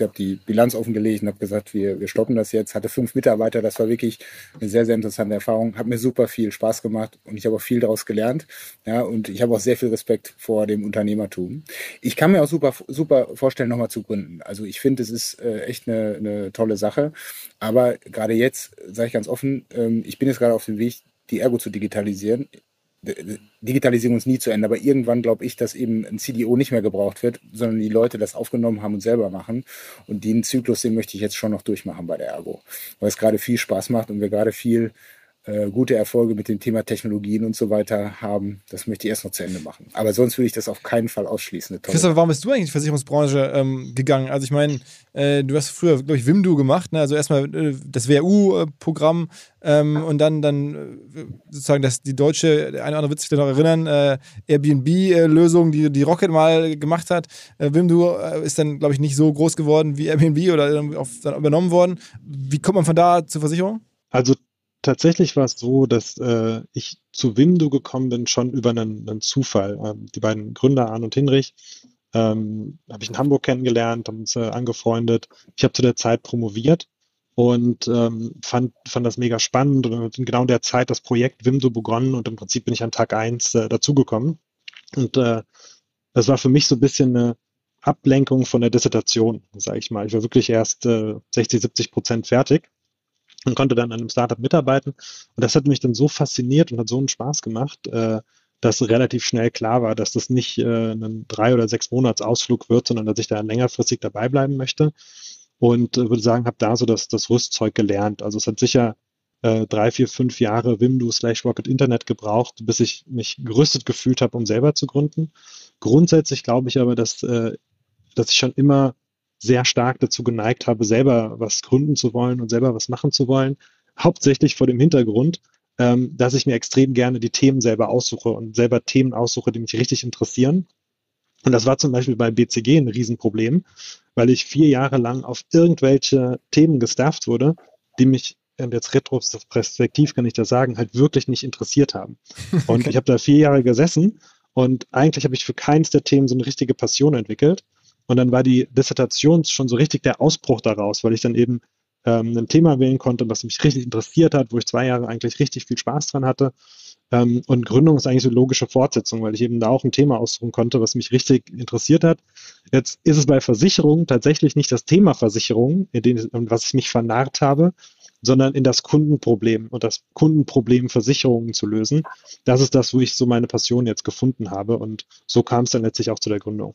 habe die Bilanz offengelegt und habe gesagt, wir, wir stoppen das jetzt. Hatte fünf Mitarbeiter, das war wirklich eine sehr, sehr interessante Erfahrung. Hat mir super viel Spaß gemacht und ich habe auch viel daraus gelernt. Ja, und ich habe auch sehr viel Respekt vor dem Unternehmertum. Ich kann mir auch super, super vorstellen, nochmal zu gründen. Also ich finde, es ist äh, echt eine, eine tolle Sache. Aber gerade jetzt, sage ich ganz offen, ähm, ich bin jetzt gerade auf dem Weg, die Ergo zu digitalisieren. Digitalisierung ist nie zu Ende, aber irgendwann glaube ich, dass eben ein CDO nicht mehr gebraucht wird, sondern die Leute das aufgenommen haben und selber machen. Und den Zyklus, den möchte ich jetzt schon noch durchmachen bei der Ergo, weil es gerade viel Spaß macht und wir gerade viel äh, gute Erfolge mit dem Thema Technologien und so weiter haben. Das möchte ich erst noch zu Ende machen. Aber sonst würde ich das auf keinen Fall ausschließen. Christoph, warum bist du eigentlich in die Versicherungsbranche ähm, gegangen? Also ich meine, äh, du hast früher, glaube ich, Wimdu gemacht, ne? also erstmal äh, das WU-Programm ähm, und dann, dann äh, sozusagen das, die deutsche, der eine oder andere wird sich da noch erinnern, äh, Airbnb-Lösung, die, die Rocket mal gemacht hat. Äh, Wimdu ist dann, glaube ich, nicht so groß geworden wie Airbnb oder auf, dann übernommen worden. Wie kommt man von da zur Versicherung? Also tatsächlich war es so, dass äh, ich zu Wimdu gekommen bin, schon über einen, einen Zufall. Ähm, die beiden Gründer, Arne und Hinrich, ähm, habe ich in Hamburg kennengelernt, haben uns äh, angefreundet. Ich habe zu der Zeit promoviert und ähm, fand, fand das mega spannend und in genau der Zeit das Projekt Wimdu begonnen und im Prinzip bin ich an Tag eins äh, dazugekommen. Und äh, das war für mich so ein bisschen eine Ablenkung von der Dissertation, sage ich mal. Ich war wirklich erst äh, 60, 70 Prozent fertig und konnte dann an einem Startup mitarbeiten. Und das hat mich dann so fasziniert und hat so einen Spaß gemacht, äh, dass relativ schnell klar war, dass das nicht äh, ein drei oder sechs Monats Ausflug wird, sondern dass ich da längerfristig dabei bleiben möchte. Und äh, würde sagen, habe da so das, das Rüstzeug gelernt. Also es hat sicher äh, drei, vier, fünf Jahre Wimdu slash Rocket Internet gebraucht, bis ich mich gerüstet gefühlt habe, um selber zu gründen. Grundsätzlich glaube ich aber, dass, äh, dass ich schon immer sehr stark dazu geneigt habe, selber was gründen zu wollen und selber was machen zu wollen. Hauptsächlich vor dem Hintergrund, ähm, dass ich mir extrem gerne die Themen selber aussuche und selber Themen aussuche, die mich richtig interessieren. Und das war zum Beispiel bei BCG ein Riesenproblem, weil ich vier Jahre lang auf irgendwelche Themen gestafft wurde, die mich und jetzt retrospektiv kann ich das sagen, halt wirklich nicht interessiert haben. [LAUGHS] Und okay. ich habe da vier Jahre gesessen Und eigentlich habe ich für keins der Themen so eine richtige Passion entwickelt. Und dann war die Dissertation schon so richtig der Ausbruch daraus, weil ich dann eben ähm, ein Thema wählen konnte, was mich richtig interessiert hat, wo ich zwei Jahre eigentlich richtig viel Spaß dran hatte. Ähm, und Gründung ist eigentlich so eine logische Fortsetzung, weil ich eben da auch ein Thema aussuchen konnte, was mich richtig interessiert hat. Jetzt ist es bei Versicherungen tatsächlich nicht das Thema Versicherung, in dem, was ich mich vernarrt habe, sondern in das Kundenproblem und das Kundenproblem Versicherungen zu lösen. Das ist das, wo ich so meine Passion jetzt gefunden habe und so kam es dann letztlich auch zu der Gründung.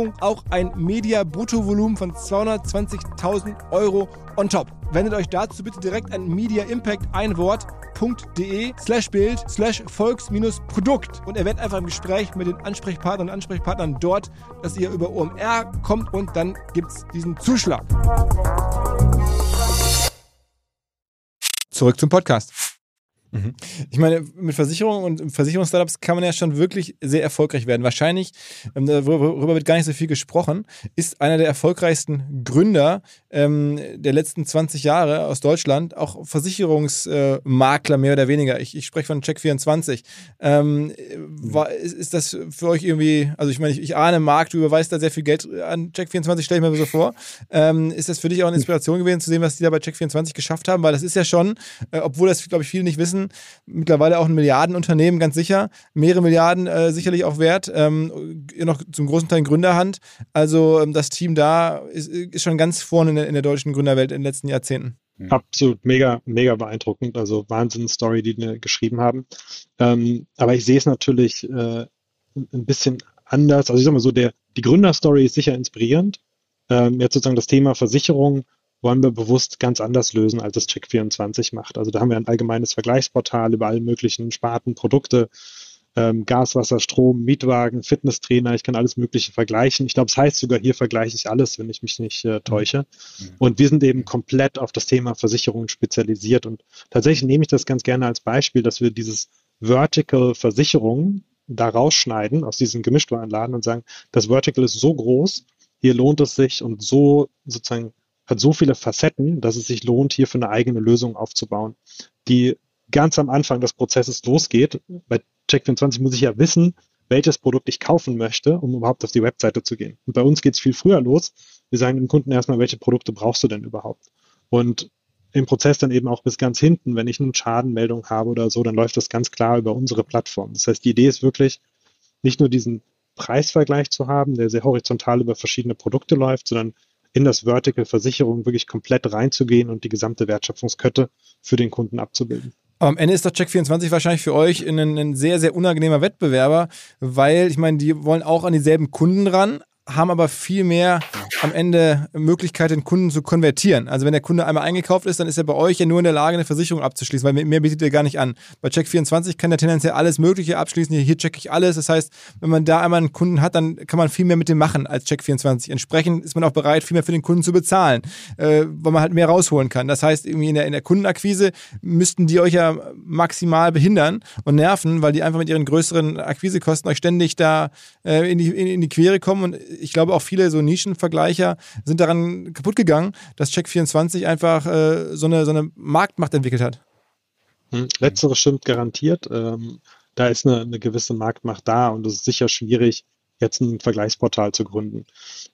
auch ein Media-Bruttovolumen von 220.000 Euro on top. Wendet euch dazu bitte direkt an Media Impact ein Wort www.volks.de slash Bild slash Volks-Produkt und erwähnt einfach im Gespräch mit den Ansprechpartnern und Ansprechpartnern dort, dass ihr über OMR kommt und dann gibt es diesen Zuschlag. Zurück zum Podcast. Mhm. Ich meine, mit Versicherungen und Versicherungsstartups kann man ja schon wirklich sehr erfolgreich werden. Wahrscheinlich, ähm, darüber wird gar nicht so viel gesprochen, ist einer der erfolgreichsten Gründer ähm, der letzten 20 Jahre aus Deutschland auch Versicherungsmakler mehr oder weniger. Ich, ich spreche von Check24. Ähm, war, ist, ist, das für euch irgendwie, also ich meine, ich, ich ahne, Marc, du überweist da sehr viel Geld an Check24, stelle ich mir so vor. Ähm, ist das für dich auch eine Inspiration gewesen, zu sehen, was die da bei Check24 geschafft haben? Weil das ist ja schon, äh, obwohl das, glaube ich, viele nicht wissen, mittlerweile auch ein Milliardenunternehmen, ganz sicher. Mehrere Milliarden äh, sicherlich auch wert. Ähm, noch zum großen Teil in Gründerhand. Also ähm, das Team da ist, ist schon ganz vorne in der, in der deutschen Gründerwelt in den letzten Jahrzehnten. Mhm. Absolut mega, mega beeindruckend. Also Wahnsinn-Story, die wir geschrieben haben. Ähm, aber ich sehe es natürlich äh, ein bisschen anders. Also ich sag mal so, der, die Gründerstory ist sicher inspirierend. Ähm, jetzt sozusagen das Thema Versicherung wollen wir bewusst ganz anders lösen, als es Check24 macht. Also da haben wir ein allgemeines Vergleichsportal über alle möglichen Sparten, Produkte, ähm, Gas, Wasser, Strom, Mietwagen, Fitnesstrainer, ich kann alles Mögliche vergleichen. Ich glaube, es heißt sogar, hier vergleiche ich alles, wenn ich mich nicht äh, täusche. Mhm. Und wir sind eben komplett auf das Thema Versicherungen spezialisiert. Und tatsächlich nehme ich das ganz gerne als Beispiel, dass wir dieses Vertical Versicherung da rausschneiden aus diesen Gemischtwarenladen und sagen, das Vertical ist so groß, hier lohnt es sich und so sozusagen hat so viele Facetten, dass es sich lohnt, hier für eine eigene Lösung aufzubauen, die ganz am Anfang des Prozesses losgeht. Bei Check24 muss ich ja wissen, welches Produkt ich kaufen möchte, um überhaupt auf die Webseite zu gehen. Und bei uns geht es viel früher los. Wir sagen dem Kunden erstmal, welche Produkte brauchst du denn überhaupt? Und im Prozess dann eben auch bis ganz hinten, wenn ich eine Schadenmeldung habe oder so, dann läuft das ganz klar über unsere Plattform. Das heißt, die Idee ist wirklich, nicht nur diesen Preisvergleich zu haben, der sehr horizontal über verschiedene Produkte läuft, sondern in das Vertical Versicherung wirklich komplett reinzugehen und die gesamte Wertschöpfungskette für den Kunden abzubilden. Am Ende ist doch Check24 wahrscheinlich für euch ein, ein sehr, sehr unangenehmer Wettbewerber, weil ich meine, die wollen auch an dieselben Kunden ran, haben aber viel mehr am Ende Möglichkeit, den Kunden zu konvertieren. Also wenn der Kunde einmal eingekauft ist, dann ist er bei euch ja nur in der Lage, eine Versicherung abzuschließen, weil mehr bietet er gar nicht an. Bei Check24 kann er tendenziell alles Mögliche abschließen. Hier checke ich alles. Das heißt, wenn man da einmal einen Kunden hat, dann kann man viel mehr mit dem machen als Check24. Entsprechend ist man auch bereit, viel mehr für den Kunden zu bezahlen, äh, weil man halt mehr rausholen kann. Das heißt, irgendwie in der, in der Kundenakquise müssten die euch ja maximal behindern und nerven, weil die einfach mit ihren größeren Akquisekosten euch ständig da äh, in, die, in, in die Quere kommen und ich glaube auch viele so Nischenvergleicher sind daran kaputt gegangen, dass Check24 einfach äh, so, eine, so eine Marktmacht entwickelt hat. Hm, letzteres stimmt garantiert. Ähm, da ist eine, eine gewisse Marktmacht da und es ist sicher schwierig, jetzt ein Vergleichsportal zu gründen.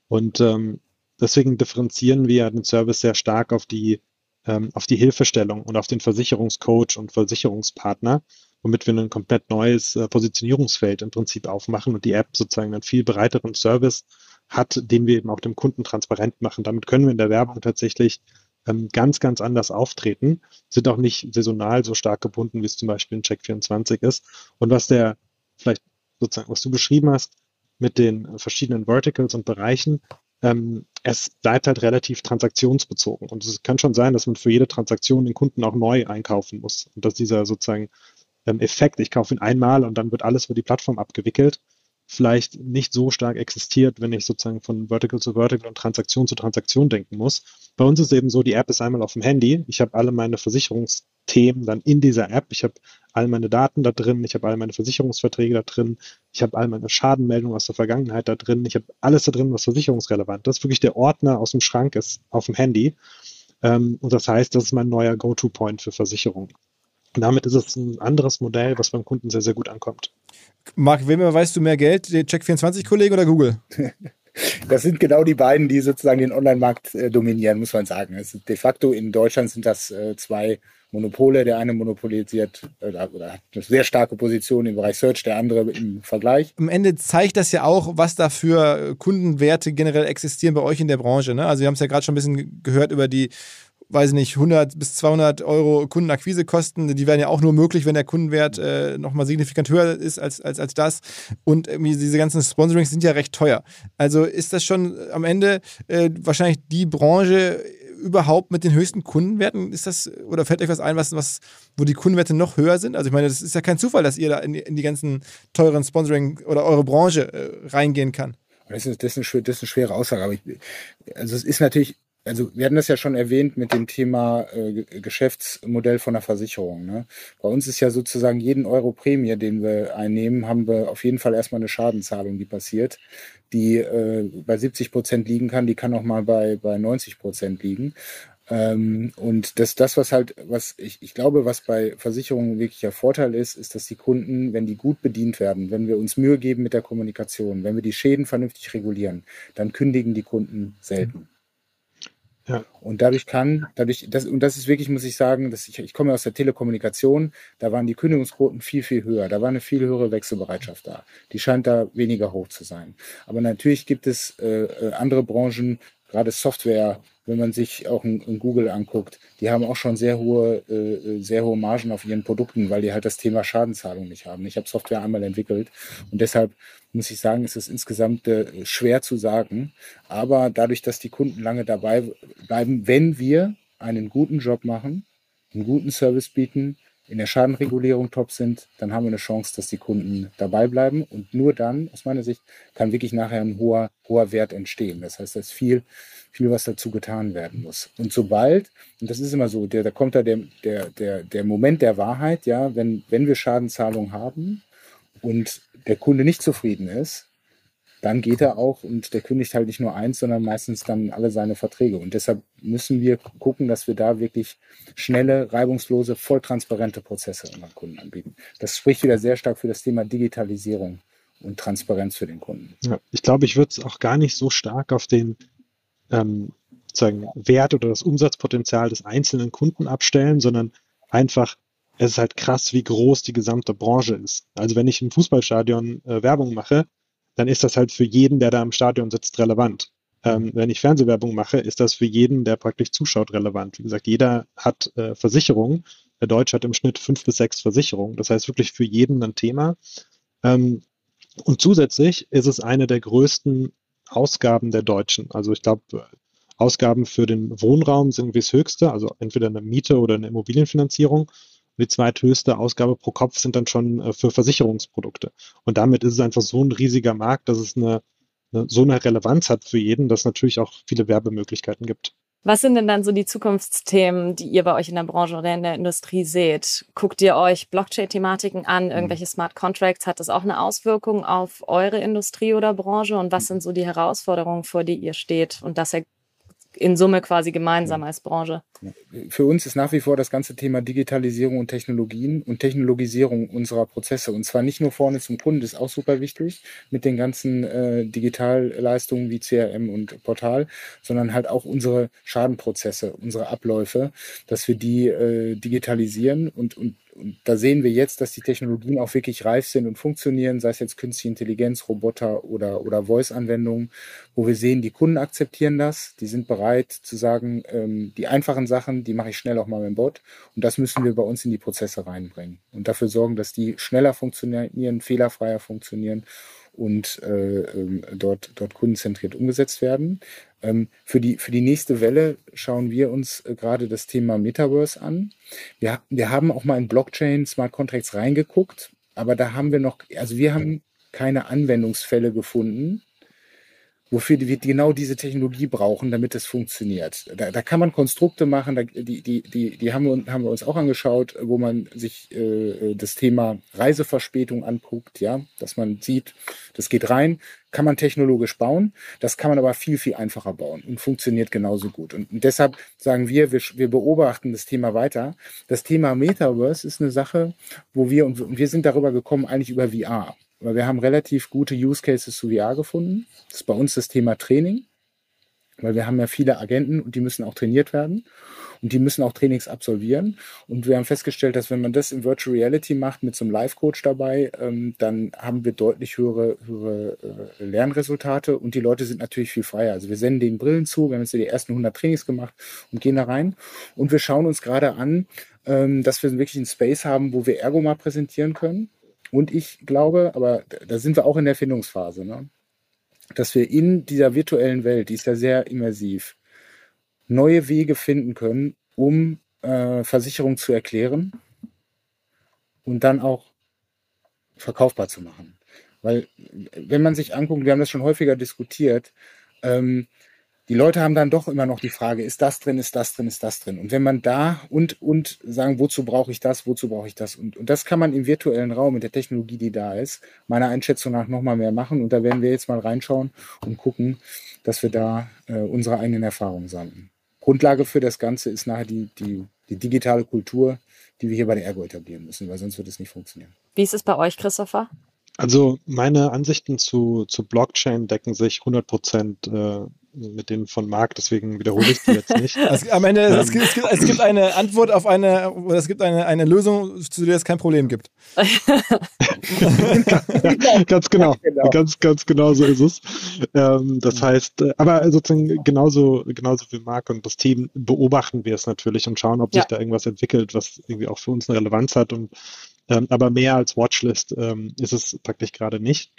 Und ähm, deswegen differenzieren wir den Service sehr stark auf die, ähm, auf die Hilfestellung und auf den Versicherungscoach und Versicherungspartner, womit wir ein komplett neues äh, Positionierungsfeld im Prinzip aufmachen und die App sozusagen einen viel breiteren Service hat, den wir eben auch dem Kunden transparent machen. Damit können wir in der Werbung tatsächlich ähm, ganz, ganz anders auftreten, sind auch nicht saisonal so stark gebunden, wie es zum Beispiel in Check24 ist. Und was der, vielleicht sozusagen, was du beschrieben hast, mit den verschiedenen Verticals und Bereichen, ähm, es bleibt halt relativ transaktionsbezogen. Und es kann schon sein, dass man für jede Transaktion den Kunden auch neu einkaufen muss. Und dass dieser sozusagen ähm, Effekt, ich kaufe ihn einmal und dann wird alles über die Plattform abgewickelt, vielleicht nicht so stark existiert, wenn ich sozusagen von Vertical zu Vertical und Transaktion zu Transaktion denken muss. Bei uns ist eben so, die App ist einmal auf dem Handy. Ich habe alle meine Versicherungsthemen dann in dieser App. Ich habe all meine Daten da drin. Ich habe all meine Versicherungsverträge da drin. Ich habe all meine Schadenmeldungen aus der Vergangenheit da drin. Ich habe alles da drin, was versicherungsrelevant ist. Wirklich der Ordner aus dem Schrank ist auf dem Handy. Ähm, und das heißt, das ist mein neuer Go-To-Point für Versicherungen. Und damit ist es ein anderes Modell, was beim Kunden sehr, sehr gut ankommt. Marc, wem weißt du mehr Geld? Der Check24-Kollege oder Google? [LAUGHS] Das sind genau die beiden, die sozusagen den Online-Markt äh, dominieren, muss man sagen. Also de facto in Deutschland sind das äh, zwei Monopole. Der eine monopolisiert äh, oder hat eine sehr starke Position im Bereich Search, der andere im Vergleich. Am Ende zeigt das ja auch, was da für Kundenwerte generell existieren bei euch in der Branche. Ne? Also wir haben es ja gerade schon ein bisschen gehört über die weiß ich nicht, 100 bis 200 Euro Kundenakquisekosten. Die werden ja auch nur möglich, wenn der Kundenwert äh, nochmal signifikant höher ist als, als, als das. Und diese ganzen Sponsorings sind ja recht teuer. Also ist das schon am Ende äh, wahrscheinlich die Branche überhaupt mit den höchsten Kundenwerten? Ist das, oder fällt euch was ein, was, was, wo die Kundenwerte noch höher sind? Also ich meine, das ist ja kein Zufall, dass ihr da in die, in die ganzen teuren Sponsoring oder eure Branche äh, reingehen kann. Das ist, das, ist eine, das ist eine schwere Aussage, aber ich, also es ist natürlich also wir hatten das ja schon erwähnt mit dem Thema äh, Geschäftsmodell von der Versicherung. Ne? Bei uns ist ja sozusagen jeden Euro Prämie, den wir einnehmen, haben wir auf jeden Fall erstmal eine Schadenzahlung, die passiert, die äh, bei 70 Prozent liegen kann, die kann auch mal bei, bei 90 Prozent liegen. Ähm, und das, das, was halt, was ich, ich glaube, was bei Versicherungen wirklich der Vorteil ist, ist, dass die Kunden, wenn die gut bedient werden, wenn wir uns Mühe geben mit der Kommunikation, wenn wir die Schäden vernünftig regulieren, dann kündigen die Kunden selten. Und dadurch kann, dadurch, das, und das ist wirklich, muss ich sagen, dass ich, ich komme aus der Telekommunikation, da waren die Kündigungsquoten viel, viel höher. Da war eine viel höhere Wechselbereitschaft da. Die scheint da weniger hoch zu sein. Aber natürlich gibt es äh, äh andere Branchen, gerade Software, wenn man sich auch in, in, Google anguckt, die haben auch schon sehr hohe, äh, äh, sehr hohe Margen auf ihren Produkten, weil die halt das Thema Schadenzahlung nicht haben. Ich habe Software einmal entwickelt und deshalb muss ich sagen, ist es insgesamt äh, schwer zu sagen. Aber dadurch, dass die Kunden lange dabei bleiben, wenn wir einen guten Job machen, einen guten Service bieten, in der Schadenregulierung top sind, dann haben wir eine Chance, dass die Kunden dabei bleiben. Und nur dann, aus meiner Sicht, kann wirklich nachher ein hoher, hoher Wert entstehen. Das heißt, da ist viel, viel, was dazu getan werden muss. Und sobald, und das ist immer so, der, da kommt da der, der, der, der Moment der Wahrheit, ja, wenn, wenn wir Schadenzahlung haben und der Kunde nicht zufrieden ist, dann geht er auch und der kündigt halt nicht nur eins, sondern meistens dann alle seine Verträge. Und deshalb müssen wir gucken, dass wir da wirklich schnelle, reibungslose, voll transparente Prozesse unseren Kunden anbieten. Das spricht wieder sehr stark für das Thema Digitalisierung und Transparenz für den Kunden. Ja, ich glaube, ich würde es auch gar nicht so stark auf den ähm, sozusagen Wert oder das Umsatzpotenzial des einzelnen Kunden abstellen, sondern einfach es ist halt krass, wie groß die gesamte Branche ist. Also wenn ich im Fußballstadion äh, Werbung mache, dann ist das halt für jeden, der da im Stadion sitzt, relevant. Ähm, wenn ich Fernsehwerbung mache, ist das für jeden, der praktisch zuschaut, relevant. Wie gesagt, jeder hat äh, Versicherungen. Der Deutsche hat im Schnitt fünf bis sechs Versicherungen. Das heißt wirklich für jeden ein Thema. Ähm, und zusätzlich ist es eine der größten Ausgaben der Deutschen. Also ich glaube, Ausgaben für den Wohnraum sind irgendwie das höchste, also entweder eine Miete oder eine Immobilienfinanzierung die zweithöchste Ausgabe pro Kopf sind dann schon äh, für Versicherungsprodukte. Und damit ist es einfach so ein riesiger Markt, dass es eine, eine, so eine Relevanz hat für jeden, dass es natürlich auch viele Werbemöglichkeiten gibt. Was sind denn dann so die Zukunftsthemen, die ihr bei euch in der Branche oder in der Industrie seht? Guckt ihr euch Blockchain-Thematiken an, mhm. irgendwelche Smart Contracts? Hat das auch eine Auswirkung auf eure Industrie oder Branche? Und was sind so die Herausforderungen, vor die ihr steht? Und das in Summe quasi gemeinsam als Branche. Für uns ist nach wie vor das ganze Thema Digitalisierung und Technologien und Technologisierung unserer Prozesse. Und zwar nicht nur vorne zum Kunden, ist auch super wichtig mit den ganzen äh, Digitalleistungen wie CRM und Portal, sondern halt auch unsere Schadenprozesse, unsere Abläufe, dass wir die äh, digitalisieren und, und und da sehen wir jetzt, dass die Technologien auch wirklich reif sind und funktionieren, sei es jetzt künstliche Intelligenz, Roboter oder, oder Voice-Anwendungen, wo wir sehen, die Kunden akzeptieren das, die sind bereit zu sagen, ähm, die einfachen Sachen, die mache ich schnell auch mal mit dem Bot. Und das müssen wir bei uns in die Prozesse reinbringen. Und dafür sorgen, dass die schneller funktionieren, fehlerfreier funktionieren und äh, äh, dort, dort kundenzentriert umgesetzt werden. Ähm, für, die, für die nächste Welle schauen wir uns äh, gerade das Thema Metaverse an. Wir, wir haben auch mal in Blockchain Smart Contracts reingeguckt, aber da haben wir noch, also wir haben keine Anwendungsfälle gefunden, wofür wir genau diese Technologie brauchen, damit es funktioniert. Da, da kann man Konstrukte machen, da, die, die, die, die haben, wir, haben wir uns auch angeschaut, wo man sich äh, das Thema Reiseverspätung anguckt, ja, dass man sieht, das geht rein, kann man technologisch bauen, das kann man aber viel, viel einfacher bauen und funktioniert genauso gut. Und, und deshalb sagen wir, wir, wir beobachten das Thema weiter. Das Thema Metaverse ist eine Sache, wo wir, und wir sind darüber gekommen, eigentlich über VR. Weil wir haben relativ gute Use Cases zu VR gefunden. Das ist bei uns das Thema Training, weil wir haben ja viele Agenten und die müssen auch trainiert werden und die müssen auch Trainings absolvieren. Und wir haben festgestellt, dass wenn man das in Virtual Reality macht mit so einem Live-Coach dabei, ähm, dann haben wir deutlich höhere, höhere äh, Lernresultate und die Leute sind natürlich viel freier. Also wir senden denen Brillen zu, wir haben jetzt die ersten 100 Trainings gemacht und gehen da rein und wir schauen uns gerade an, ähm, dass wir wirklich einen Space haben, wo wir Ergo mal präsentieren können und ich glaube, aber da sind wir auch in der Findungsphase, ne? dass wir in dieser virtuellen Welt, die ist ja sehr immersiv, neue Wege finden können, um äh, Versicherung zu erklären und dann auch verkaufbar zu machen. Weil wenn man sich anguckt, wir haben das schon häufiger diskutiert, ähm, die Leute haben dann doch immer noch die Frage, ist das drin, ist das drin, ist das drin? Und wenn man da und, und sagen, wozu brauche ich das, wozu brauche ich das? Und, und das kann man im virtuellen Raum mit der Technologie, die da ist, meiner Einschätzung nach nochmal mehr machen. Und da werden wir jetzt mal reinschauen und gucken, dass wir da äh, unsere eigenen Erfahrungen sammeln. Grundlage für das Ganze ist nachher die, die, die digitale Kultur, die wir hier bei der Ergo etablieren müssen, weil sonst wird es nicht funktionieren. Wie ist es bei euch, Christopher? Also meine Ansichten zu, zu Blockchain decken sich 100 Prozent äh, mit denen von Marc, deswegen wiederhole ich die jetzt nicht. [LAUGHS] Also, am Ende, es, gibt, es, gibt, es gibt eine Antwort auf eine, oder es gibt eine, eine Lösung, zu der es kein Problem gibt. [LAUGHS] ganz genau. genau. Ganz, ganz genau so ist es. Ähm, das heißt, äh, aber sozusagen genauso, genauso wie Marc und das Team beobachten wir es natürlich und schauen, ob ja. sich da irgendwas entwickelt, was irgendwie auch für uns eine Relevanz hat und ähm, aber mehr als Watchlist ähm, ist es praktisch gerade nicht.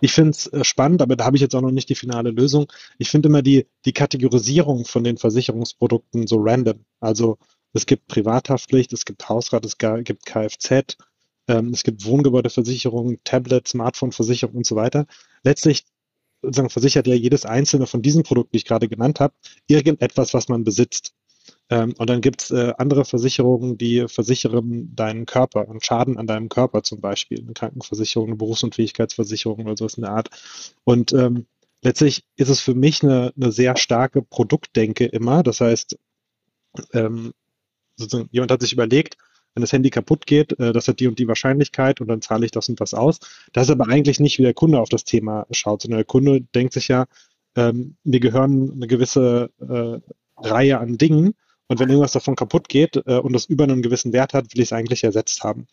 Ich finde es äh, spannend, aber da habe ich jetzt auch noch nicht die finale Lösung. Ich finde immer die, die Kategorisierung von den Versicherungsprodukten so random. Also es gibt Privathaftpflicht, es gibt Hausrat, es gibt Kfz, ähm, es gibt Wohngebäudeversicherung, Tablet, Smartphone-Versicherung und so weiter. Letztlich sozusagen versichert ja jedes einzelne von diesen Produkten, die ich gerade genannt habe, irgendetwas, was man besitzt. Ähm, und dann gibt es äh, andere Versicherungen, die versichern deinen Körper, einen Schaden an deinem Körper zum Beispiel, eine Krankenversicherung, eine Berufsunfähigkeitsversicherung oder sowas in der Art. Und ähm, letztlich ist es für mich eine, eine sehr starke Produktdenke immer. Das heißt, ähm, sozusagen, jemand hat sich überlegt, wenn das Handy kaputt geht, äh, das hat die und die Wahrscheinlichkeit und dann zahle ich das und das aus. Das ist aber eigentlich nicht, wie der Kunde auf das Thema schaut, sondern der Kunde denkt sich ja, ähm, mir gehören eine gewisse äh, Reihe an Dingen und wenn irgendwas davon kaputt geht äh, und das über einen gewissen Wert hat, will ich es eigentlich ersetzt haben.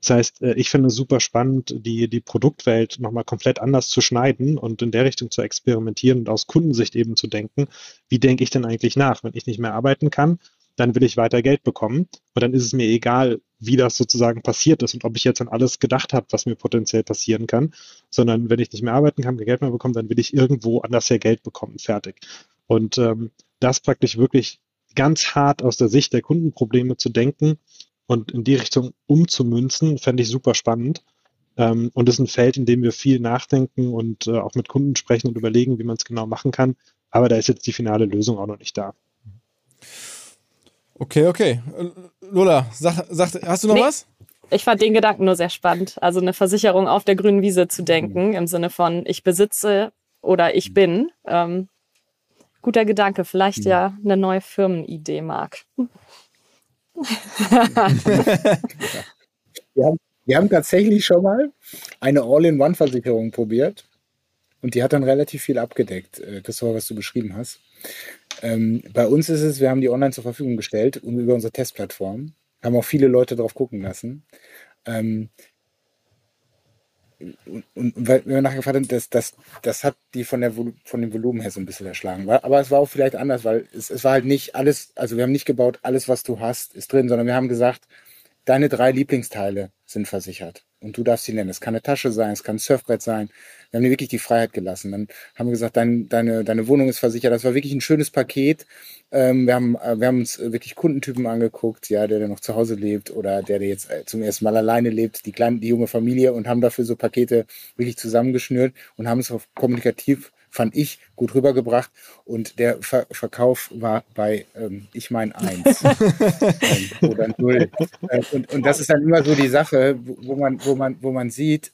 Das heißt, äh, ich finde es super spannend, die, die Produktwelt nochmal komplett anders zu schneiden und in der Richtung zu experimentieren und aus Kundensicht eben zu denken, wie denke ich denn eigentlich nach? Wenn ich nicht mehr arbeiten kann, dann will ich weiter Geld bekommen. Und dann ist es mir egal, wie das sozusagen passiert ist und ob ich jetzt an alles gedacht habe, was mir potenziell passieren kann, sondern wenn ich nicht mehr arbeiten kann, kein Geld mehr bekomme, dann will ich irgendwo anders her Geld bekommen. Fertig. Und ähm, das praktisch wirklich ganz hart aus der Sicht der Kundenprobleme zu denken und in die Richtung umzumünzen, fände ich super spannend. Ähm, und das ist ein Feld, in dem wir viel nachdenken und äh, auch mit Kunden sprechen und überlegen, wie man es genau machen kann. Aber da ist jetzt die finale Lösung auch noch nicht da. Okay, okay. Lola, sag, sag, hast du noch nee. was? Ich fand den Gedanken nur sehr spannend. Also eine Versicherung auf der grünen Wiese zu denken, im Sinne von ich besitze oder ich bin. Ähm, guter Gedanke. Vielleicht hm. ja eine neue Firmenidee, Marc. wir, haben, wir haben tatsächlich schon mal eine All-in-One-Versicherung probiert und die hat dann relativ viel abgedeckt. Äh, das war, was du beschrieben hast. Ähm, bei uns ist es, wir haben die online zur Verfügung gestellt und über unsere Testplattform haben auch viele Leute drauf gucken lassen. Ähm, und, und, weil wir nachgefragt haben, das, das, das hat die von, der, von dem Volumen her so ein bisschen erschlagen. Aber es war auch vielleicht anders, weil es, es war halt nicht alles, also wir haben nicht gebaut, alles, was du hast, ist drin, sondern wir haben gesagt, deine drei Lieblingsteile sind versichert und du darfst sie nennen. Es kann eine Tasche sein, es kann ein Surfbrett sein. Wir haben dir wirklich die Freiheit gelassen. Dann haben wir gesagt, dein, deine, deine Wohnung ist versichert. Das war wirklich ein schönes Paket. Ähm, wir, haben, äh, wir haben uns wirklich Kundentypen angeguckt, ja, der, der noch zu Hause lebt oder der, der jetzt äh, zum ersten Mal alleine lebt, die kleine, die junge Familie und haben dafür so Pakete wirklich zusammengeschnürt und haben es auf kommunikativ fand ich, gut rübergebracht. Und der Ver Verkauf war bei, ähm, ich meine, eins [LAUGHS] ähm, oder null. Äh, und, und das ist dann immer so die Sache, wo man, wo man, wo man sieht,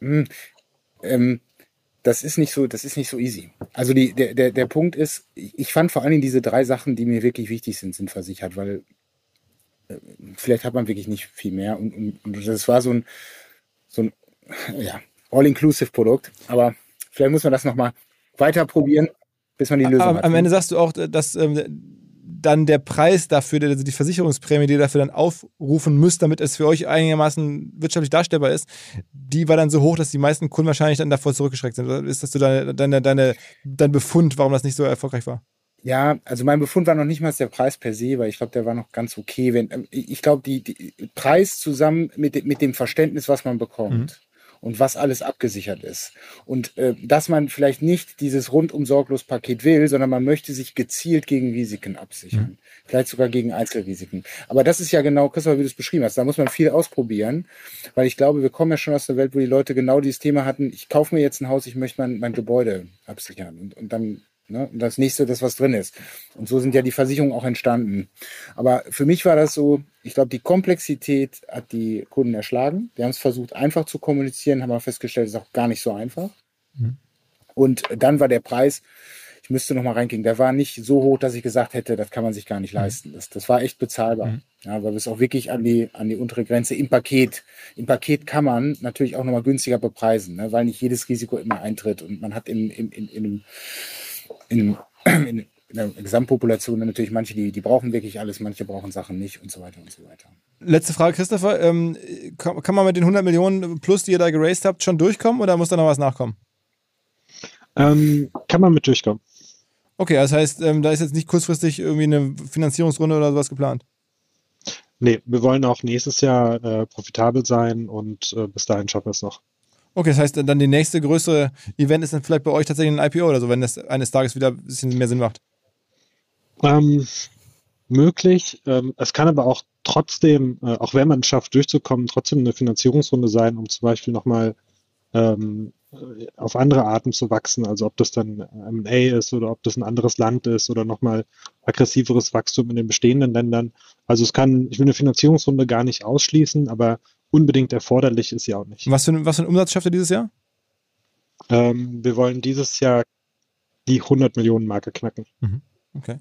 mh, hm, ähm, das ist nicht so, das ist nicht so easy. Also die, der, der, der Punkt ist, ich fand vor allen Dingen diese drei Sachen, die mir wirklich wichtig sind, sind versichert, weil äh, vielleicht hat man wirklich nicht viel mehr. Und, und, und das war so ein, so ein ja, All-Inclusive-Produkt. Aber vielleicht muss man das nochmal weiter probieren, bis man die Lösung Aber hat. Am Ende sagst du auch, dass ähm, dann der Preis dafür, also die Versicherungsprämie, die ihr dafür dann aufrufen müsst, damit es für euch einigermaßen wirtschaftlich darstellbar ist, die war dann so hoch, dass die meisten Kunden wahrscheinlich dann davor zurückgeschreckt sind. Oder ist das so deine, deine, deine, dein Befund, warum das nicht so erfolgreich war? Ja, also mein Befund war noch nicht mal der Preis per se, weil ich glaube, der war noch ganz okay. Wenn, ähm, ich glaube, die, die Preis zusammen mit, mit dem Verständnis, was man bekommt. Mhm und was alles abgesichert ist. Und äh, dass man vielleicht nicht dieses rundum sorglos Paket will, sondern man möchte sich gezielt gegen Risiken absichern. Mhm. Vielleicht sogar gegen Einzelrisiken. Aber das ist ja genau, Christopher, wie du es beschrieben hast. Da muss man viel ausprobieren, weil ich glaube, wir kommen ja schon aus der Welt, wo die Leute genau dieses Thema hatten, ich kaufe mir jetzt ein Haus, ich möchte mein, mein Gebäude absichern. Und, und dann Ne? Und das nächste, das was drin ist. Und so sind ja die Versicherungen auch entstanden. Aber für mich war das so, ich glaube, die Komplexität hat die Kunden erschlagen. Wir haben es versucht, einfach zu kommunizieren, haben aber festgestellt, es ist auch gar nicht so einfach. Mhm. Und dann war der Preis, ich müsste noch mal reingehen, der war nicht so hoch, dass ich gesagt hätte, das kann man sich gar nicht mhm. leisten. Das, das war echt bezahlbar. Mhm. Ja, weil wir es auch wirklich an die, an die untere Grenze im Paket, im Paket kann man natürlich auch noch mal günstiger bepreisen, ne? weil nicht jedes Risiko immer eintritt und man hat in, in, in, in einem in, [CLEARS THROAT] in, in der Gesamtpopulation natürlich manche, die, die brauchen wirklich alles, manche brauchen Sachen nicht und so weiter und so weiter. Letzte Frage, Christopher. Ähm, kann, kann, man mit den 100 Millionen plus, die ihr da geraced habt, schon durchkommen oder muss da noch was nachkommen? Ähm, kann man mit durchkommen. Okay, das heißt, ähm, da ist jetzt nicht kurzfristig irgendwie eine Finanzierungsrunde oder sowas geplant? Nee, wir wollen auch nächstes Jahr äh, profitabel sein und äh, bis dahin schaffen wir es noch. Okay, das heißt, dann die nächste größere Event ist dann vielleicht bei euch tatsächlich ein IPO oder so, wenn das eines Tages wieder ein bisschen mehr Sinn macht. Ähm, möglich. Ähm, es kann aber auch trotzdem, äh, auch wenn man es schafft, durchzukommen, trotzdem eine Finanzierungsrunde sein, um zum Beispiel nochmal ähm, auf andere Arten zu wachsen. Also ob das dann MA ist oder ob das ein anderes Land ist oder nochmal aggressiveres Wachstum in den bestehenden Ländern. Also es kann, ich will eine Finanzierungsrunde gar nicht ausschließen, aber unbedingt erforderlich ist sie auch nicht. Was für, was für einen Umsatz schafft ihr dieses Jahr? Ähm, wir wollen dieses Jahr die 100 Millionen Marke knacken. Mhm. Okay.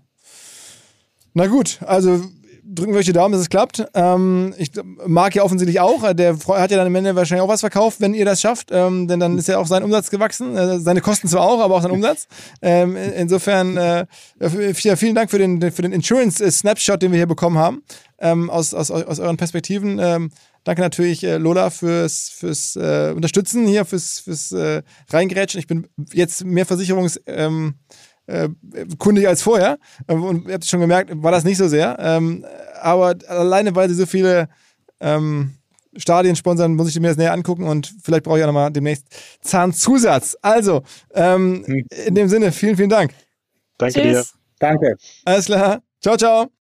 Na gut, also drücken wir euch die Daumen, dass es klappt. Ähm, ich mag ja offensichtlich auch. Der hat ja dann am Ende wahrscheinlich auch was verkauft, wenn ihr das schafft. Ähm, denn dann ist ja auch sein Umsatz gewachsen. Äh, seine Kosten zwar auch, aber auch sein Umsatz. Ähm, insofern, äh, ja, vielen Dank für den, für den Insurance-Snapshot, den wir hier bekommen haben. Ähm, aus, aus, aus euren Perspektiven. Danke natürlich, äh, Lola, fürs, fürs äh, Unterstützen hier, fürs, fürs äh, Reingrätschen. Ich bin jetzt mehr Versicherungskundig ähm, äh, als vorher. Ähm, und ihr habt schon gemerkt, war das nicht so sehr. Ähm, aber alleine, weil sie so viele ähm, Stadien sponsern, muss ich mir das näher angucken und vielleicht brauche ich auch nochmal demnächst Zahnzusatz. Also, ähm, hm. in dem Sinne, vielen, vielen Dank. Danke Tschüss. dir. Danke. Alles klar. Ciao, ciao.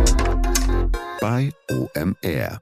bei OMR.